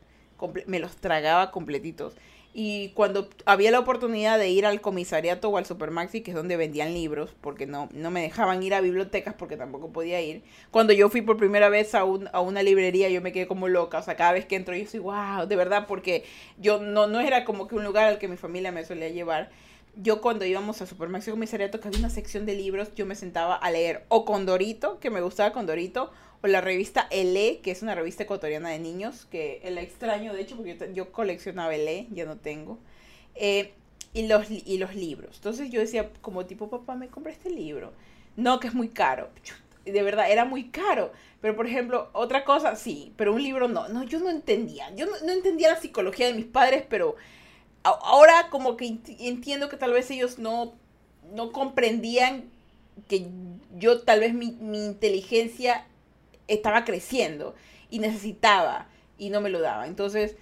me los tragaba completitos. Y cuando había la oportunidad de ir al comisariato o al Supermaxi, que es donde vendían libros, porque no, no me dejaban ir a bibliotecas porque tampoco podía ir. Cuando yo fui por primera vez a, un, a una librería, yo me quedé como loca. O sea, cada vez que entro, yo soy, wow, de verdad, porque yo no, no era como que un lugar al que mi familia me solía llevar. Yo cuando íbamos a Supermaxi comisariato, que había una sección de libros, yo me sentaba a leer o con Dorito, que me gustaba con Dorito, o la revista Ele, que es una revista ecuatoriana de niños, que la extraño, de hecho, porque yo, coleccionaba Ele, ya no tengo. Eh, y, los, y los libros. Entonces yo decía, como tipo, papá, me compré este libro. No, que es muy caro. De verdad, era muy caro. Pero, por ejemplo, otra cosa, sí, pero un libro no. No, yo no entendía. Yo no, entendía la psicología de mis padres, pero ahora como que entiendo que tal vez ellos no, no comprendían que yo tal vez mi, mi inteligencia estaba creciendo y necesitaba y no me lo daba. Entonces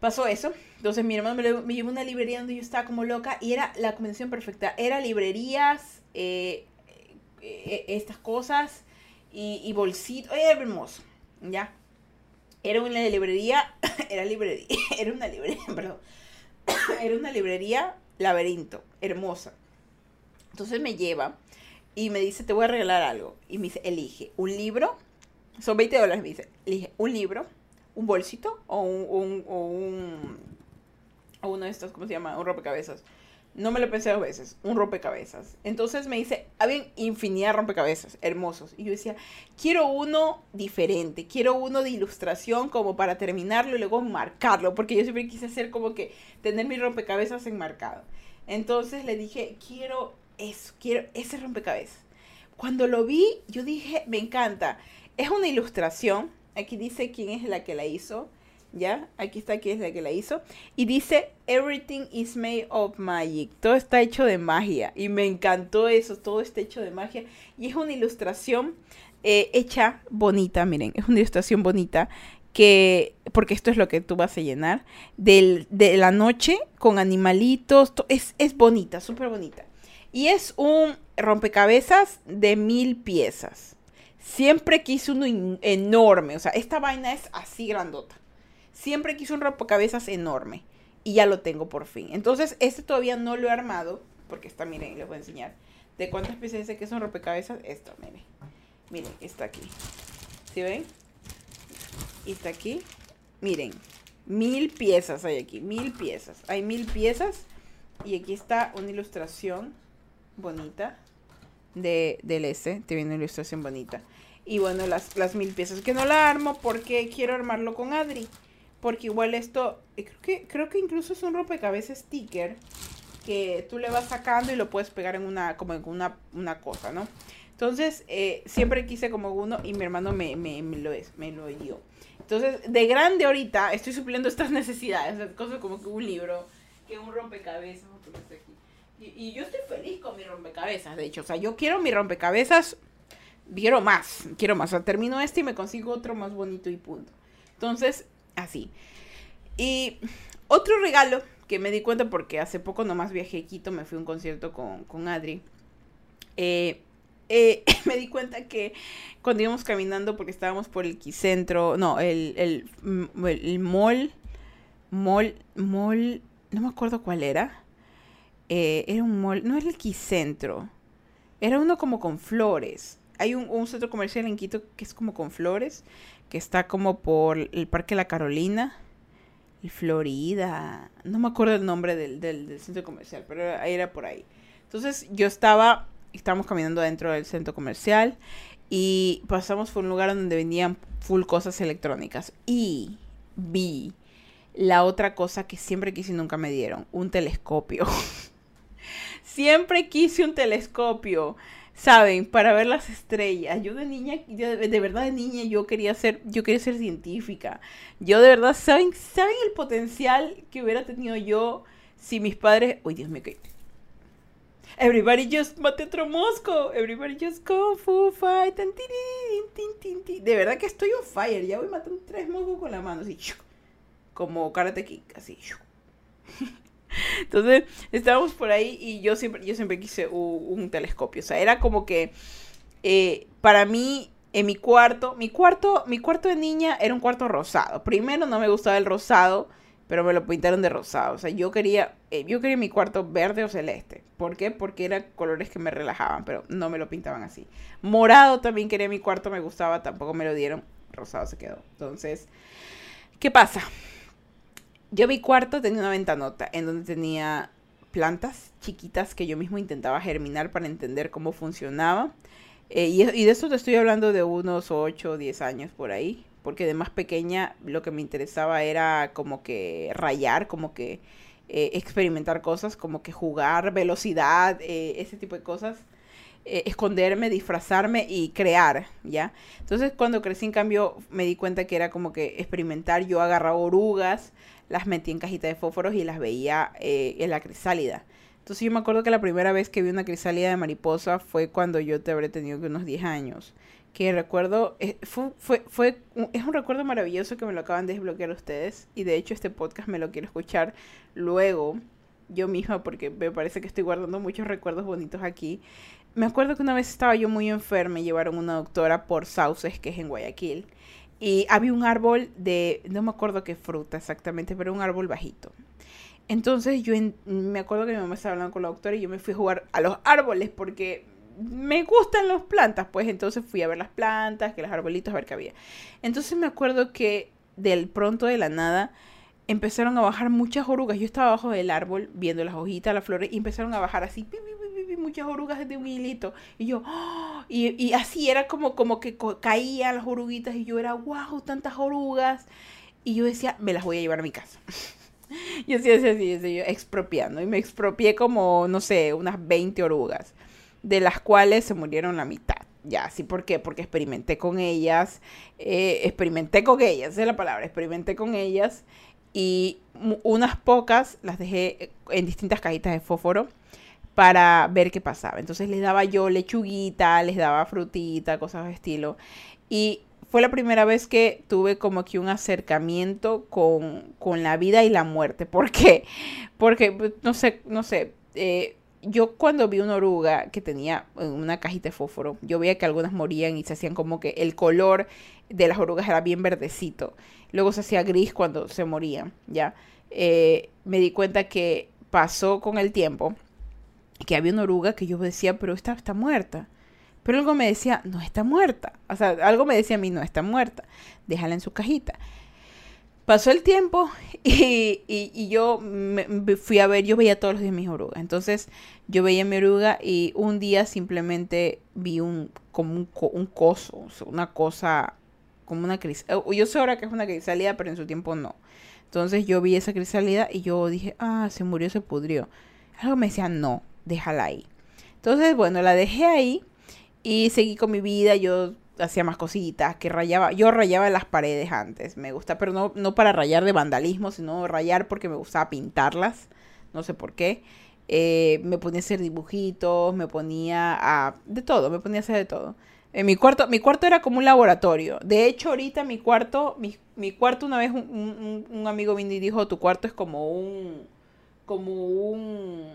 pasó eso. Entonces mi hermano me, llevó a una librería donde yo estaba como loca y era la convención perfecta. Era librerías, eh, eh, estas cosas y, y bolsitos. Era hermoso, ¿ya? Era una librería, era librería, era una librería, perdón. Era una librería laberinto, hermosa. Entonces me lleva y me dice, te voy a regalar algo. Y me dice, elige un libro son 20 dólares, me dice. Le dije, un libro, un bolsito o un, un, o un, uno de estos, ¿cómo se llama? Un rompecabezas. No me lo pensé dos veces, un rompecabezas. Entonces me dice, había infinidad de rompecabezas, hermosos. Y yo decía, quiero uno diferente, quiero uno de ilustración como para terminarlo y luego marcarlo, porque yo siempre quise hacer como que tener mi rompecabezas enmarcado. Entonces le dije, quiero eso, quiero ese rompecabezas. Cuando lo vi, yo dije, me encanta. Es una ilustración, aquí dice quién es la que la hizo ¿ya? Aquí está quién es la que la hizo. Y dice, everything is made of magic. Todo está hecho de magia. Y me encantó eso, todo está hecho de magia. Y es una ilustración eh, hecha bonita, miren, es una ilustración bonita que, porque esto es lo que tú vas a llenar, de la noche con animalitos, es, es bonita, súper bonita. Y es un rompecabezas de mil piezas. Siempre quise uno enorme, o sea, esta vaina es así grandota. Siempre quise un rompecabezas enorme y ya lo tengo por fin. Entonces, este todavía no lo he armado, porque está, miren, les voy a enseñar. ¿De cuántas piezas dice que es un rompecabezas? Esto, miren. Miren, está aquí. ¿Sí ven? Y está aquí. Miren, mil piezas hay aquí, mil piezas. Hay mil piezas y aquí está una ilustración bonita de, del S. Te viene una ilustración bonita. Y bueno, las, las mil piezas que no la armo porque quiero armarlo con Adri. Porque igual esto, eh, creo que, creo que incluso es un rompecabezas sticker que tú le vas sacando y lo puedes pegar en una, como en una, una cosa, ¿no? Entonces, eh, siempre quise como uno y mi hermano me, me, lo, es, me lo dio. Entonces, de grande ahorita estoy supliendo estas necesidades, cosas como que un libro, que un rompecabezas, y, y yo estoy feliz con mi rompecabezas, de hecho, o sea, yo quiero mi rompecabezas, quiero más, quiero más, o sea, termino este y me consigo otro más bonito y punto. Entonces, Así. Y otro regalo que me di cuenta porque hace poco nomás viajé a Quito, me fui a un concierto con, Adri. Eh, eh, me di cuenta que cuando íbamos caminando, porque estábamos por el Quicentro, no, el, el, el, mall, mall, mall, no me acuerdo cuál era. Eh, era un mall, no era el Quicentro, era uno como con flores. Hay un, centro comercial en Quito que es como con flores que está como por el Parque La Carolina, Florida, no me acuerdo el nombre del, centro comercial, pero era, era por ahí. Entonces yo estaba, estábamos caminando dentro del centro comercial y pasamos por un lugar donde vendían full cosas electrónicas y vi la otra cosa que siempre quise y nunca me dieron, un telescopio. siempre quise un telescopio saben, para ver las estrellas. Yo de niña, de, verdad de niña, yo quería ser, yo quería ser científica. Yo de verdad, ¿saben, ¿saben el potencial que hubiera tenido yo si mis padres... Uy, Dios mío, que... Everybody just mate otro mosco. Everybody just go full fight. De verdad que estoy on fire. Ya voy matando tres moscos con la mano. Así. Como karate kick. Así. Entonces, estábamos por ahí y yo siempre, yo siempre quise un, telescopio. O sea, era como que eh, para mí, en mi cuarto, mi cuarto, mi cuarto de niña era un cuarto rosado. Primero no me gustaba el rosado, pero me lo pintaron de rosado. O sea, yo quería, eh, yo quería mi cuarto verde o celeste. ¿Por qué? Porque eran colores que me relajaban, pero no me lo pintaban así. Morado también quería mi cuarto, me gustaba, tampoco me lo dieron. Rosado se quedó. Entonces, ¿qué pasa? Yo mi cuarto tenía una ventanota en donde tenía plantas chiquitas que yo mismo intentaba germinar para entender cómo funcionaba. Eh, y, de eso te estoy hablando de unos 8 o 10 años por ahí. Porque de más pequeña lo que me interesaba era como que rayar, como que eh, experimentar cosas, como que jugar, velocidad, eh, ese tipo de cosas. Esconderme, disfrazarme y crear, ¿ya? Entonces cuando crecí en cambio me di cuenta que era como que experimentar, yo agarraba orugas, las metí en cajita de fósforos y las veía eh, en la crisálida. Entonces yo me acuerdo que la primera vez que vi una crisálida de mariposa fue cuando yo te habré tenido unos 10 años. Que recuerdo, eh, fue, fue, es un recuerdo maravilloso que me lo acaban de desbloquear ustedes. Y de hecho este podcast me lo quiero escuchar luego yo misma porque me parece que estoy guardando muchos recuerdos bonitos aquí. Me acuerdo que una vez estaba yo muy enferma y llevaron una doctora por Sauces, que es en Guayaquil. Y había un árbol de, no me acuerdo qué fruta exactamente, pero un árbol bajito. Entonces yo me acuerdo que mi mamá estaba hablando con la doctora y yo me fui a jugar a los árboles porque me gustan las plantas, pues entonces fui a ver las plantas, que los arbolitos, a ver qué había. Entonces me acuerdo que del pronto de la nada empezaron a bajar muchas orugas. Yo estaba abajo del árbol viendo las hojitas, las flores, y empezaron a bajar así, muchas orugas desde un hilito. Y yo, ¡oh! y, así era como, como que caían las oruguitas y yo era, wow, tantas orugas. Y yo decía, me las voy a llevar a mi casa. yo sí decía así, así, yo expropiando. Y me expropié como, no sé, unas 20 orugas, de las cuales se murieron la mitad. Ya, sí, ¿por qué? Porque experimenté con ellas, eh, experimenté con ellas, esa es la palabra, experimenté con ellas y unas pocas las dejé en distintas cajitas de fósforo para ver qué pasaba. Entonces les daba yo lechuguita, les daba frutita, cosas de estilo. Y fue la primera vez que tuve como que un acercamiento con, la vida y la muerte. ¿Por qué? Porque, pues, no sé, no sé. Eh, yo cuando vi una oruga que tenía una cajita de fósforo, yo veía que algunas morían y se hacían como que el color de las orugas era bien verdecito. Luego se hacía gris cuando se morían, ¿ya? Eh, me di cuenta que pasó con el tiempo que había una oruga que yo decía, pero esta está muerta. Pero algo me decía, no está muerta. O sea, algo me decía a mí, no está muerta. Déjala en su cajita. Pasó el tiempo y, yo me, fui a ver, yo veía todos los días mis orugas. Entonces yo veía mi oruga y un día simplemente vi un, como un, un coso, una cosa, como una crisálida. Yo sé ahora que es una crisálida, pero en su tiempo no. Entonces yo vi esa crisálida y yo dije, ah, se murió, se pudrió. Algo me decía, no, déjala ahí. Entonces, bueno, la dejé ahí y seguí con mi vida. Yo hacía más cositas, que rayaba, yo rayaba las paredes antes, me gusta, pero no, no para rayar de vandalismo, sino rayar porque me gustaba pintarlas, no sé por qué. Eh, me ponía a hacer dibujitos, me ponía a... de todo, me ponía a hacer de todo. En mi cuarto, mi cuarto era como un laboratorio. De hecho, ahorita mi cuarto, mi, mi cuarto una vez un, un, amigo vino y dijo, tu cuarto es como un, como un,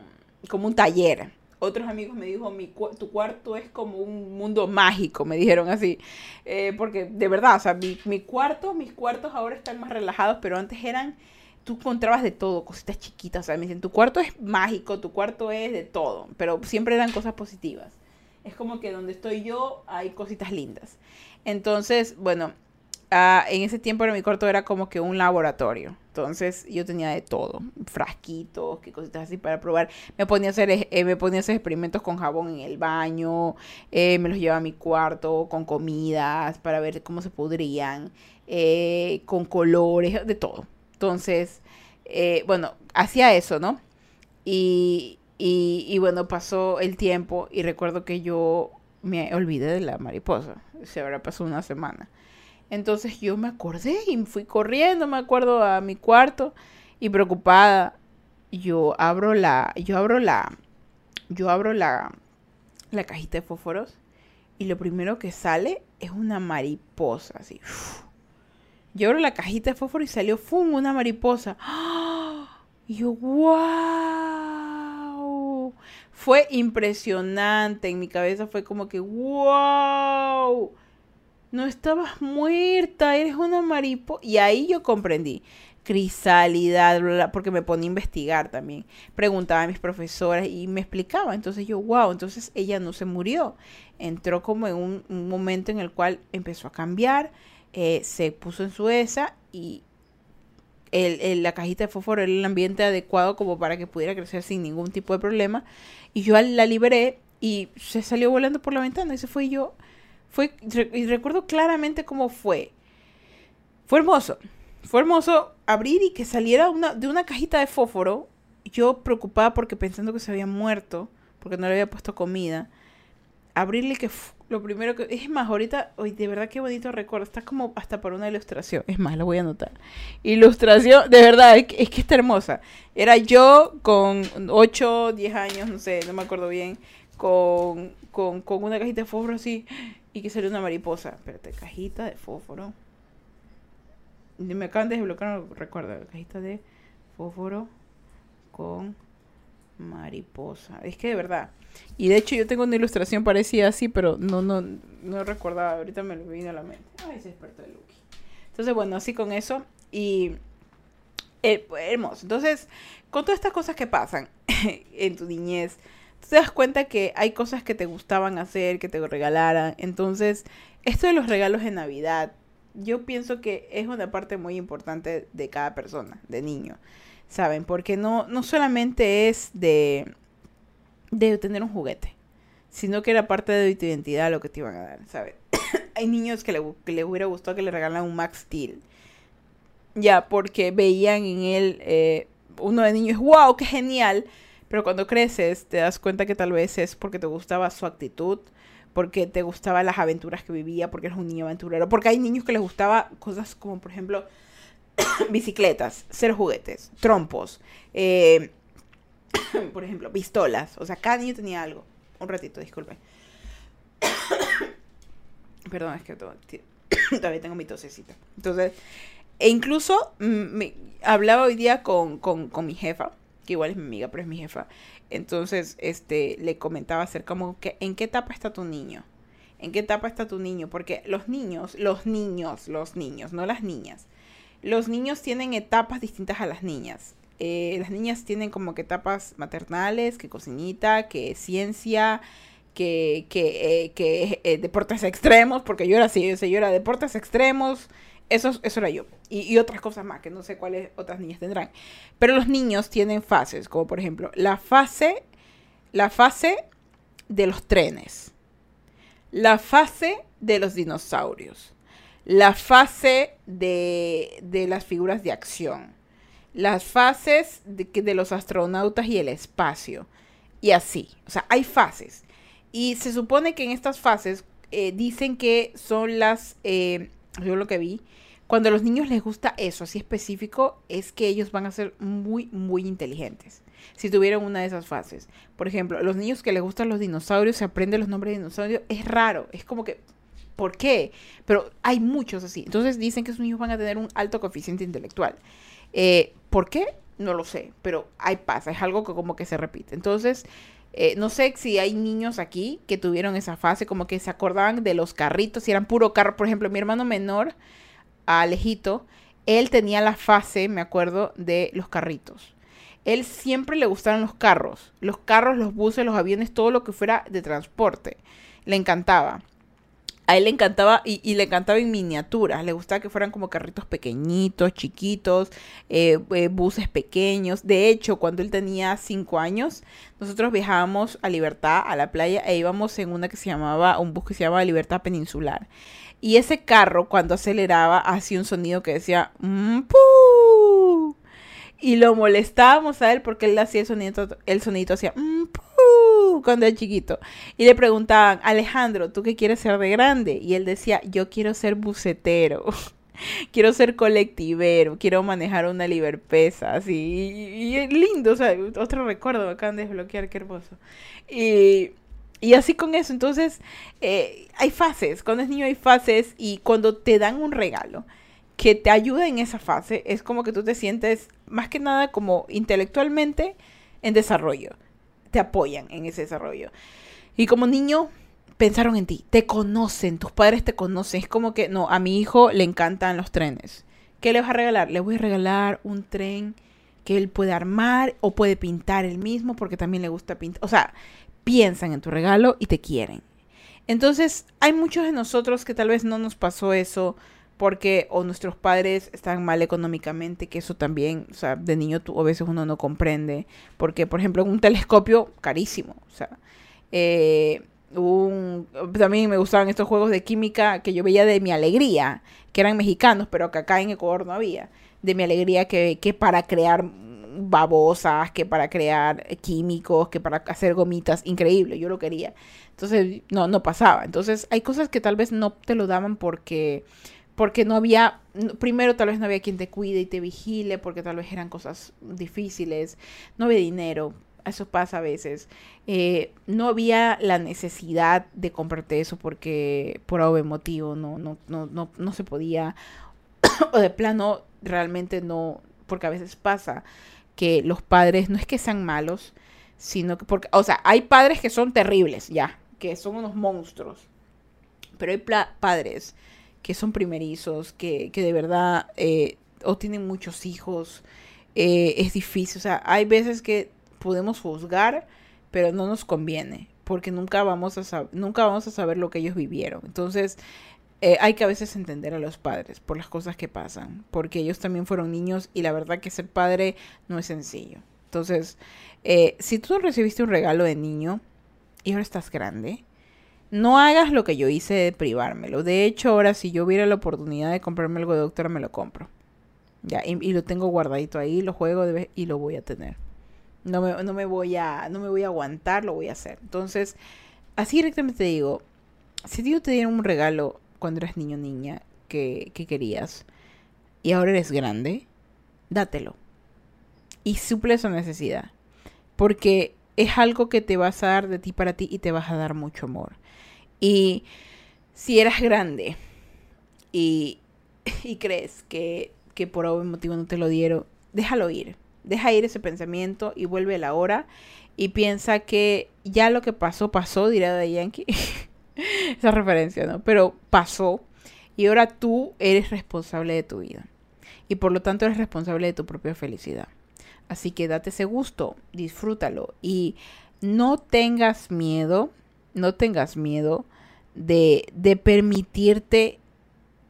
como un taller otros amigos me dijo, mi tu cuarto es como un mundo mágico, me dijeron así. Eh, porque de verdad, o sea, mi, mi, cuarto, mis cuartos ahora están más relajados, pero antes eran, tú encontrabas de todo, cositas chiquitas. O sea, me dicen, tu cuarto es mágico, tu cuarto es de todo, pero siempre eran cosas positivas. Es como que donde estoy yo hay cositas lindas. Entonces, bueno, Ah, en ese tiempo en mi cuarto era como que un laboratorio. Entonces yo tenía de todo, frasquitos, qué cositas así para probar. Me ponía a hacer, eh, me ponía a hacer experimentos con jabón en el baño, eh, me los llevaba a mi cuarto con comidas para ver cómo se podrían, eh, con colores, de todo. Entonces, bueno, hacía eso, ¿no? Y, y bueno, pasó el tiempo y recuerdo que yo me olvidé de la mariposa. Se habrá pasado una semana. Entonces yo me acordé y fui corriendo, me acuerdo, a mi cuarto y preocupada. Yo abro la, yo abro la, yo abro la, la cajita de fósforos y lo primero que sale es una mariposa, así. Yo abro la cajita de fósforo y salió, ¡fum! Una mariposa. Y yo, ¡wow! Fue impresionante. En mi cabeza fue como que, ¡wow! No estabas muerta, eres una mariposa. Y ahí yo comprendí. Crisálida, porque me ponía a investigar también. Preguntaba a mis profesoras y me explicaba. Entonces yo, wow, entonces ella no se murió. Entró como en un, momento en el cual empezó a cambiar, eh, se puso en su esa y la cajita de fósforo era el ambiente adecuado como para que pudiera crecer sin ningún tipo de problema. Y yo la liberé y se salió volando por la ventana y se fue yo fue, y recuerdo claramente cómo fue. Fue hermoso. Fue hermoso abrir y que saliera una, de una cajita de fósforo. Yo preocupada porque pensando que se había muerto, porque no le había puesto comida. Abrirle que lo primero que... Es más, ahorita, hoy de verdad qué bonito recuerdo. Está como hasta para una ilustración. Es más, lo voy a anotar. Ilustración, de verdad, es que, es que está hermosa. Era yo con 8, 10 años, no sé, no me acuerdo bien. Con, con, con una cajita de fósforo así y que salió una mariposa. Espérate, cajita de fósforo. Me acaban de desbloquear, no recuerdo, cajita de fósforo con mariposa. Es que de verdad. Y de hecho yo tengo una ilustración parecida así, pero no, no, no recordaba. Ahorita me lo vino a la mente. Ay, se despertó el Lucky. Entonces, bueno, así con eso. Y eh, hermoso. Entonces, con todas estas cosas que pasan en tu niñez, te das cuenta que hay cosas que te gustaban hacer, que te regalaran. Entonces, esto de los regalos de Navidad, yo pienso que es una parte muy importante de cada persona, de niño, ¿saben? Porque no, no solamente es de, de tener un juguete, sino que era parte de tu identidad lo que te iban a dar, ¿sabes? hay niños que le, que le hubiera gustado que le regalaran un Max Steel. Ya, porque veían en él, eh, uno de niños, wow, qué genial pero cuando creces te das cuenta que tal vez es porque te gustaba su actitud, porque te gustaban las aventuras que vivía, porque eres un niño aventurero. Porque hay niños que les gustaba cosas como, por ejemplo, bicicletas, ser juguetes, trompos, eh, por ejemplo, pistolas. O sea, cada niño tenía algo. Un ratito, disculpe. Perdón, es que todavía tengo mi tosecita. Entonces, e incluso mm, me, hablaba hoy día con, con, con mi jefa que igual es mi amiga, pero es mi jefa. Entonces, este, le comentaba acerca como que en qué etapa está tu niño. ¿En qué etapa está tu niño? Porque los niños, los niños, los niños, no las niñas. Los niños tienen etapas distintas a las niñas. Eh, las niñas tienen como que etapas maternales, que cocinita, que ciencia, que, que, eh, que eh, deportes extremos, porque yo era así, yo, yo era deportes extremos, eso, eso era yo. Y, otras cosas más, que no sé cuáles otras niñas tendrán. Pero los niños tienen fases, como por ejemplo, la fase, la fase de los trenes, la fase de los dinosaurios, la fase de, de las figuras de acción, las fases de, los astronautas y el espacio, y así. O sea, hay fases. Y se supone que en estas fases eh, dicen que son las, eh, yo lo que vi, cuando a los niños les gusta eso así específico, es que ellos van a ser muy, muy inteligentes. Si tuvieran una de esas fases. Por ejemplo, los niños que les gustan los dinosaurios, se aprenden los nombres de dinosaurios, es raro. Es como que, ¿por qué? Pero hay muchos así. Entonces dicen que esos niños van a tener un alto coeficiente intelectual. Eh, ¿Por qué? No lo sé, pero ahí pasa, es algo que como que se repite. Entonces, eh, no sé si hay niños aquí que tuvieron esa fase, como que se acordaban de los carritos, si eran puro carro. Por ejemplo, mi hermano menor Alejito, él tenía la fase, me acuerdo, de los carritos. Él siempre le gustaron los carros, los carros, los buses, los aviones, todo lo que fuera de transporte. Le encantaba. A él le encantaba y, le encantaba en miniaturas. Le gustaba que fueran como carritos pequeñitos, chiquitos, eh, eh, buses pequeños. De hecho, cuando él tenía cinco años, nosotros viajábamos a Libertad, a la playa, e íbamos en una que se llamaba, un bus que se llamaba Libertad Peninsular. Y ese carro, cuando aceleraba, hacía un sonido que decía, mm, y lo molestábamos a él porque él hacía el sonido, el sonido hacía, mm, cuando era chiquito. Y le preguntaban, Alejandro, ¿tú qué quieres ser de grande? Y él decía, yo quiero ser bucetero. quiero ser colectivero, quiero manejar una liberpesa, así, y, lindo, o sea, otro recuerdo, acaban de desbloquear, qué hermoso. Y y así con eso, entonces eh, hay fases, cuando es niño hay fases y cuando te dan un regalo que te ayuda en esa fase, es como que tú te sientes más que nada como intelectualmente en desarrollo, te apoyan en ese desarrollo. Y como niño pensaron en ti, te conocen, tus padres te conocen, es como que no, a mi hijo le encantan los trenes. ¿Qué le vas a regalar? Le voy a regalar un tren que él puede armar o puede pintar él mismo porque también le gusta pintar. O sea, piensan en tu regalo y te quieren. Entonces, hay muchos de nosotros que tal vez no nos pasó eso porque o nuestros padres están mal económicamente, que eso también, o sea, de niño tú, a veces uno no comprende, porque, por ejemplo, un telescopio carísimo, o sea, eh, un, también me gustaban estos juegos de química que yo veía de mi alegría, que eran mexicanos, pero que acá en Ecuador no había, de mi alegría que, que para crear babosas, que para crear químicos, que para hacer gomitas, increíble, yo lo quería. Entonces, no, no pasaba. Entonces, hay cosas que tal vez no te lo daban porque, porque no había, primero tal vez no había quien te cuide y te vigile, porque tal vez eran cosas difíciles, no había dinero, eso pasa a veces. Eh, no había la necesidad de comprarte eso porque por algún motivo no, no, no, no, no se podía. o de plano realmente no, porque a veces pasa que los padres no es que sean malos, sino que porque, o sea, hay padres que son terribles, ya, que son unos monstruos, pero hay padres que son primerizos, que, que de verdad eh, o tienen muchos hijos, eh, es difícil, o sea, hay veces que podemos juzgar, pero no nos conviene, porque nunca vamos a, nunca vamos a saber lo que ellos vivieron. Entonces, eh, hay que a veces entender a los padres por las cosas que pasan, porque ellos también fueron niños y la verdad que ser padre no es sencillo. Entonces, eh, si tú recibiste un regalo de niño y ahora estás grande, no hagas lo que yo hice de privármelo. De hecho, ahora si yo hubiera la oportunidad de comprarme algo de doctora, me lo compro. Ya, y, lo tengo guardadito ahí, lo juego de y lo voy a tener. No me, no me voy a, no me voy a aguantar, lo voy a hacer. Entonces, así directamente te digo, si yo te diera un regalo cuando eras niño o niña que, que querías y ahora eres grande, dátelo. Y suple esa necesidad. Porque es algo que te vas a dar de ti para ti y te vas a dar mucho amor. Y si eras grande y, y crees que, que por algún motivo no te lo dieron, déjalo ir. Deja ir ese pensamiento y vuelve a la hora y piensa que ya lo que pasó, pasó, dirá de Yankee. esa referencia, ¿no? Pero pasó y ahora tú eres responsable de tu vida. Y por lo tanto eres responsable de tu propia felicidad. Así que date ese gusto, disfrútalo y no tengas miedo, no tengas miedo de, de permitirte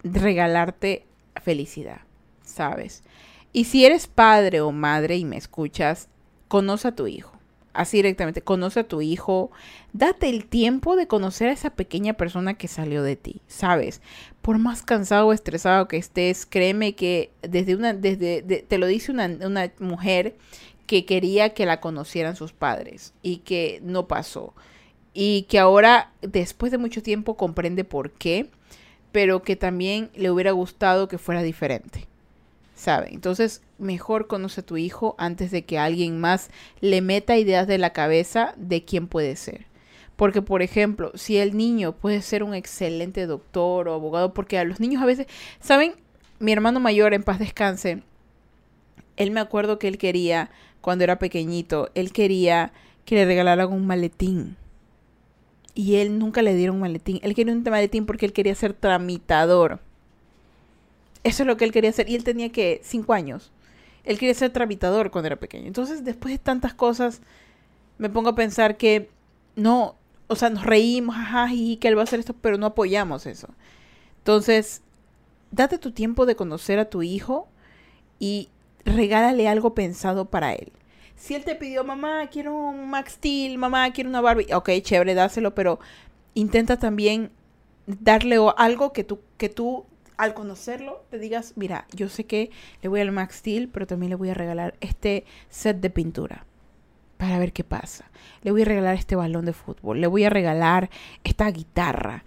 regalarte felicidad, ¿sabes? Y si eres padre o madre y me escuchas, conoce a tu hijo así directamente, conoce a tu hijo, date el tiempo de conocer a esa pequeña persona que salió de ti, ¿sabes? Por más cansado o estresado que estés, créeme que desde una, desde, te lo dice una, una mujer que quería que la conocieran sus padres y que no pasó. Y que ahora, después de mucho tiempo, comprende por qué, pero que también le hubiera gustado que fuera diferente. ¿sabe? Entonces, mejor conoce a tu hijo antes de que alguien más le meta ideas de la cabeza de quién puede ser. Porque, por ejemplo, si el niño puede ser un excelente doctor o abogado, porque a los niños a veces, ¿saben? Mi hermano mayor, en paz descanse, él me acuerdo que él quería, cuando era pequeñito, él quería que le regalaran un maletín. Y él nunca le dieron maletín. Él quería un maletín porque él quería ser tramitador. Eso es lo que él quería hacer. Y él tenía que cinco años. Él quería ser tramitador cuando era pequeño. Entonces, después de tantas cosas, me pongo a pensar que no, o sea, nos reímos, ajá, y que él va a hacer esto, pero no apoyamos eso. Entonces, date tu tiempo de conocer a tu hijo y regálale algo pensado para él. Si él te pidió, mamá, quiero un Max Steel, mamá, quiero una Barbie, ok, chévere, dáselo, pero intenta también darle algo que tú, que tú al conocerlo te digas, mira, yo sé que le voy al Max Steel, pero también le voy a regalar este set de pintura para ver qué pasa. Le voy a regalar este balón de fútbol, le voy a regalar esta guitarra.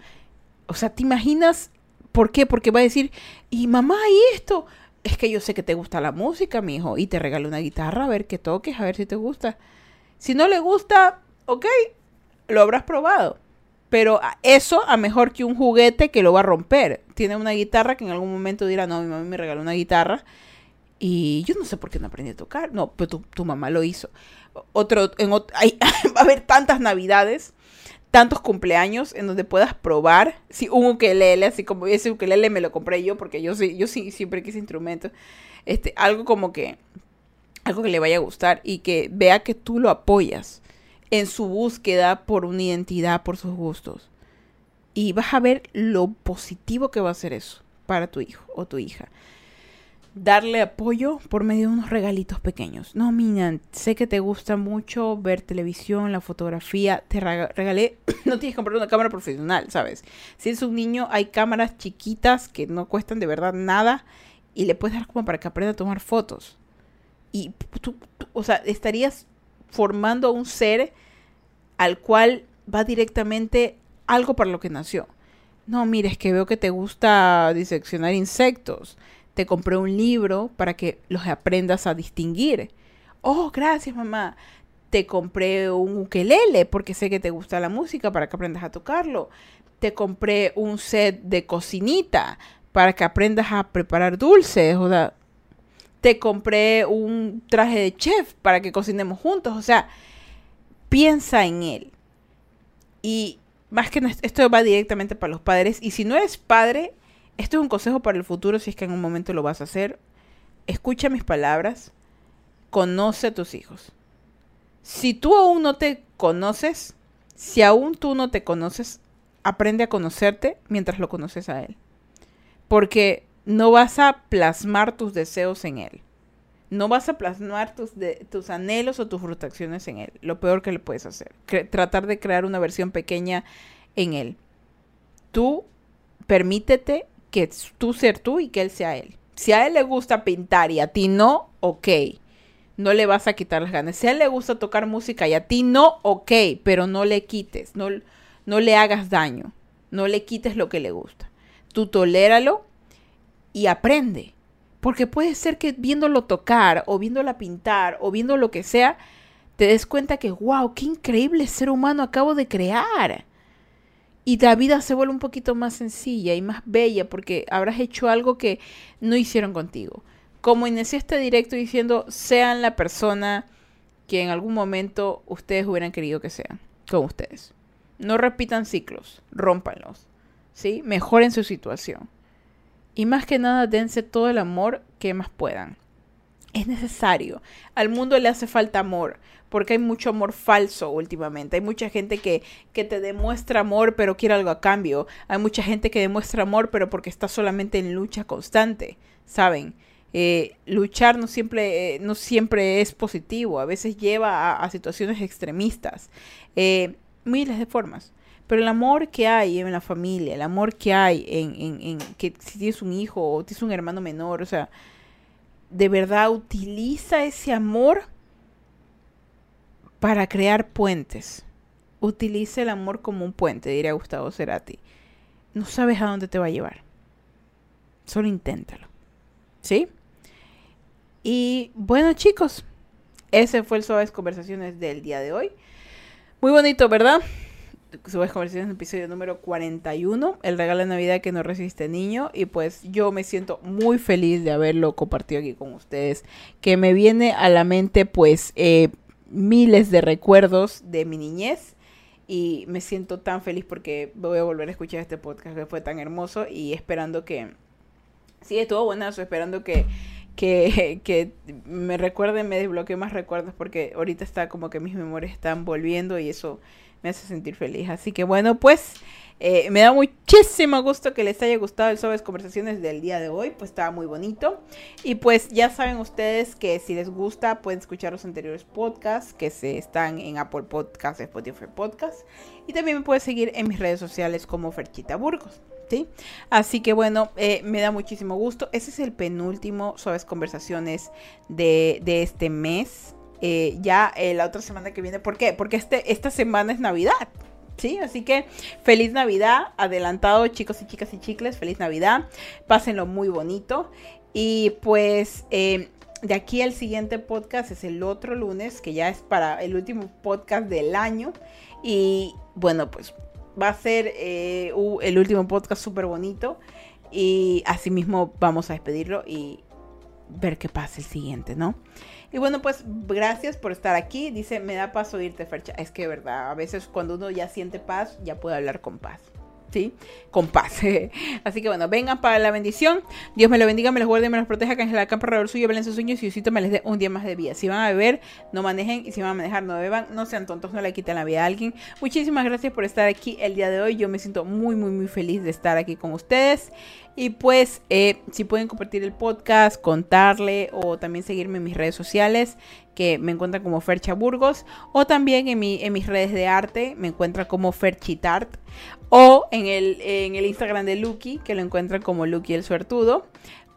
O sea, ¿te imaginas por qué? Porque va a decir, y mamá, ¿y esto? Es que yo sé que te gusta la música, mi hijo, y te regalo una guitarra, a ver qué toques, a ver si te gusta. Si no le gusta, ok, lo habrás probado. Pero eso a mejor que un juguete que lo va a romper. Tiene una guitarra que en algún momento dirá, no, mi mamá me regaló una guitarra. Y yo no sé por qué no aprendí a tocar. No, pero tu, mamá lo hizo. Otro, en va a haber tantas navidades, tantos cumpleaños en donde puedas probar. Si un ukelele, así como ese ukelele me lo compré yo, porque yo sí, yo sí siempre quise instrumentos. Este, algo como que, algo que le vaya a gustar y que vea que tú lo apoyas en su búsqueda por una identidad, por sus gustos. Y vas a ver lo positivo que va a ser eso para tu hijo o tu hija. Darle apoyo por medio de unos regalitos pequeños. No, mira, sé que te gusta mucho ver televisión, la fotografía. Te regalé, no tienes que comprar una cámara profesional, ¿sabes? Si es un niño, hay cámaras chiquitas que no cuestan de verdad nada y le puedes dar como para que aprenda a tomar fotos. Y tú o sea, estarías formando un ser al cual va directamente algo para lo que nació. No, mire, es que veo que te gusta diseccionar insectos. Te compré un libro para que los aprendas a distinguir. Oh, gracias, mamá. Te compré un ukelele porque sé que te gusta la música para que aprendas a tocarlo. Te compré un set de cocinita para que aprendas a preparar dulces. O te compré un traje de chef para que cocinemos juntos. O sea, piensa en él. Y más que esto va directamente para los padres. Y si no eres padre, esto es un consejo para el futuro si es que en un momento lo vas a hacer. Escucha mis palabras. Conoce a tus hijos. Si tú aún no te conoces, si aún tú no te conoces, aprende a conocerte mientras lo conoces a él. Porque no vas a plasmar tus deseos en él. No vas a plasmar tus, tus anhelos o tus frustraciones en él. Lo peor que le puedes hacer. tratar de crear una versión pequeña en él. Tú permítete que tú ser tú y que él sea él. Si a él le gusta pintar y a ti no, ok. No le vas a quitar las ganas. Si a él le gusta tocar música y a ti no, ok. Pero no le quites. No, no le hagas daño. No le quites lo que le gusta. Tú toléralo y aprende. Porque puede ser que viéndolo tocar o viéndola pintar o viendo lo que sea, te des cuenta que, wow, qué increíble ser humano acabo de crear. Y la vida se vuelve un poquito más sencilla y más bella porque habrás hecho algo que no hicieron contigo. Como inicié este directo diciendo, sean la persona que en algún momento ustedes hubieran querido que sean, con ustedes. No repitan ciclos, rómpanlos, ¿sí? Mejoren su situación. Y más que nada, dense todo el amor que más puedan. Es necesario. Al mundo le hace falta amor, porque hay mucho amor falso últimamente. Hay mucha gente que, que te demuestra amor, pero quiere algo a cambio. Hay mucha gente que demuestra amor, pero porque está solamente en lucha constante, ¿saben? Eh, luchar no siempre, eh, no siempre es positivo, a veces lleva a, situaciones extremistas, eh, miles de formas. Pero el amor que hay en la familia, el amor que hay en, en, en, que si tienes un hijo o tienes un hermano menor, o sea, de verdad utiliza ese amor para crear puentes. Utiliza el amor como un puente, diría Gustavo Cerati. No sabes a dónde te va a llevar. Solo inténtalo. ¿Sí? Y bueno, chicos, ese fue el Suaves Conversaciones del día de hoy. Muy bonito, ¿verdad? Subes conversaciones episodio número 41, el regalo de Navidad que no resiste niño. Y pues yo me siento muy feliz de haberlo compartido aquí con ustedes. Que me viene a la mente pues eh, miles de recuerdos de mi niñez. Y me siento tan feliz porque voy a volver a escuchar este podcast que fue tan hermoso. Y esperando que... Sí, estuvo buenazo, esperando que que, que me recuerde, me desbloquee más recuerdos porque ahorita está como que mis memorias están volviendo y eso me hace sentir feliz. Así que bueno, pues eh, me da muchísimo gusto que les haya gustado el Sobres Conversaciones del día de hoy, pues estaba muy bonito. Y pues ya saben ustedes que si les gusta pueden escuchar los anteriores podcasts que se están en Apple Podcasts, Spotify Podcasts. Y también me pueden seguir en mis redes sociales como Ferchita Burgos. ¿Sí? Así que bueno, eh, me da muchísimo gusto. Ese es el penúltimo Suaves Conversaciones de, de este mes. Eh, ya la otra semana que viene. ¿Por qué? Porque este, esta semana es Navidad. ¿Sí? Así que feliz Navidad, adelantado chicos y chicas y chicles, feliz Navidad, pásenlo muy bonito y pues eh, de aquí al siguiente podcast es el otro lunes, que ya es para el último podcast del año y bueno pues va a ser el último podcast súper bonito y así mismo vamos a despedirlo y ver qué pasa el siguiente, ¿no? Y bueno, pues gracias por estar aquí. Dice, me da paz oírte, Fercha. Es que, verdad, a veces cuando uno ya siente paz, ya puede hablar con paz. ¿sí? Con paz. Así que bueno, vengan para la bendición. Dios me lo bendiga, me los guarde, me los proteja, que en la campa alrededor suyo, velen sus sueños y Diosito me les dé un día más de vida. Si van a beber, no manejen y si van a manejar, no beban. No sean tontos, no le quiten la vida a alguien. Muchísimas gracias por estar aquí el día de hoy. Yo me siento muy, muy, muy feliz de estar aquí con ustedes. Y pues, eh, si pueden compartir el podcast, contarle o también seguirme en mis redes sociales, que me encuentran como Fercha Burgos, o también en, mi, en mis redes de arte, me encuentran como Ferchitart, o en el, en el Instagram de Lucky, que lo encuentran como Lucky el Suertudo,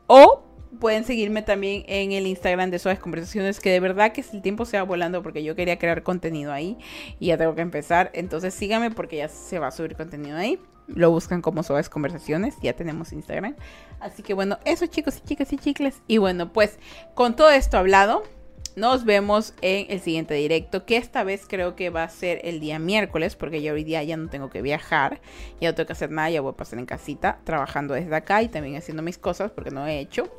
o pueden seguirme también en el Instagram de Suaves Conversaciones, que de verdad que el tiempo se va volando porque yo quería crear contenido ahí y ya tengo que empezar. Entonces síganme porque ya se va a subir contenido ahí. Lo buscan como Suaves Conversaciones, ya tenemos Instagram. Así que bueno, eso chicos y chicas y chicles. Y bueno, pues con todo esto hablado, nos vemos en el siguiente directo, que esta vez creo que va a ser el día miércoles, porque ya hoy día ya no tengo que viajar, ya no tengo que hacer nada, ya voy a pasar en casita, trabajando desde acá y también haciendo mis cosas, porque no he hecho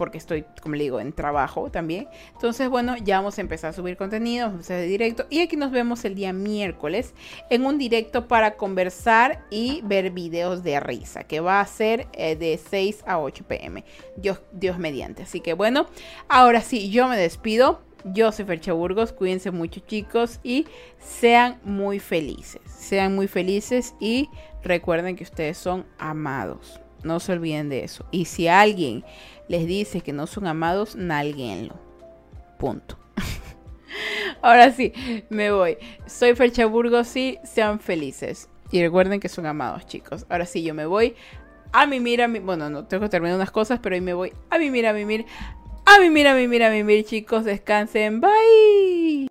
porque estoy, como le digo, en trabajo también. Entonces, bueno, ya vamos a empezar a subir contenido, vamos a hacer directo. Y aquí nos vemos el día miércoles en un directo para conversar y ver videos de risa, que va a ser eh, de 6 a 8 pm. Dios, Dios mediante. Así que bueno, ahora sí, yo me despido. Yo soy Fercha Burgos, cuídense mucho chicos y sean muy felices. Sean muy felices y recuerden que ustedes son amados. No se olviden de eso. Y si alguien les dice que no son amados, nalguenlo. Punto. Ahora sí, me voy. Soy Fercha Burgos y sean felices. Y recuerden que son amados, chicos. Ahora sí, yo me voy a mimir, a mi... Bueno, no, tengo que terminar unas cosas, pero hoy me voy a mimir, a mimir, a mimir, a mimir, a mimir, chicos. Descansen. Bye.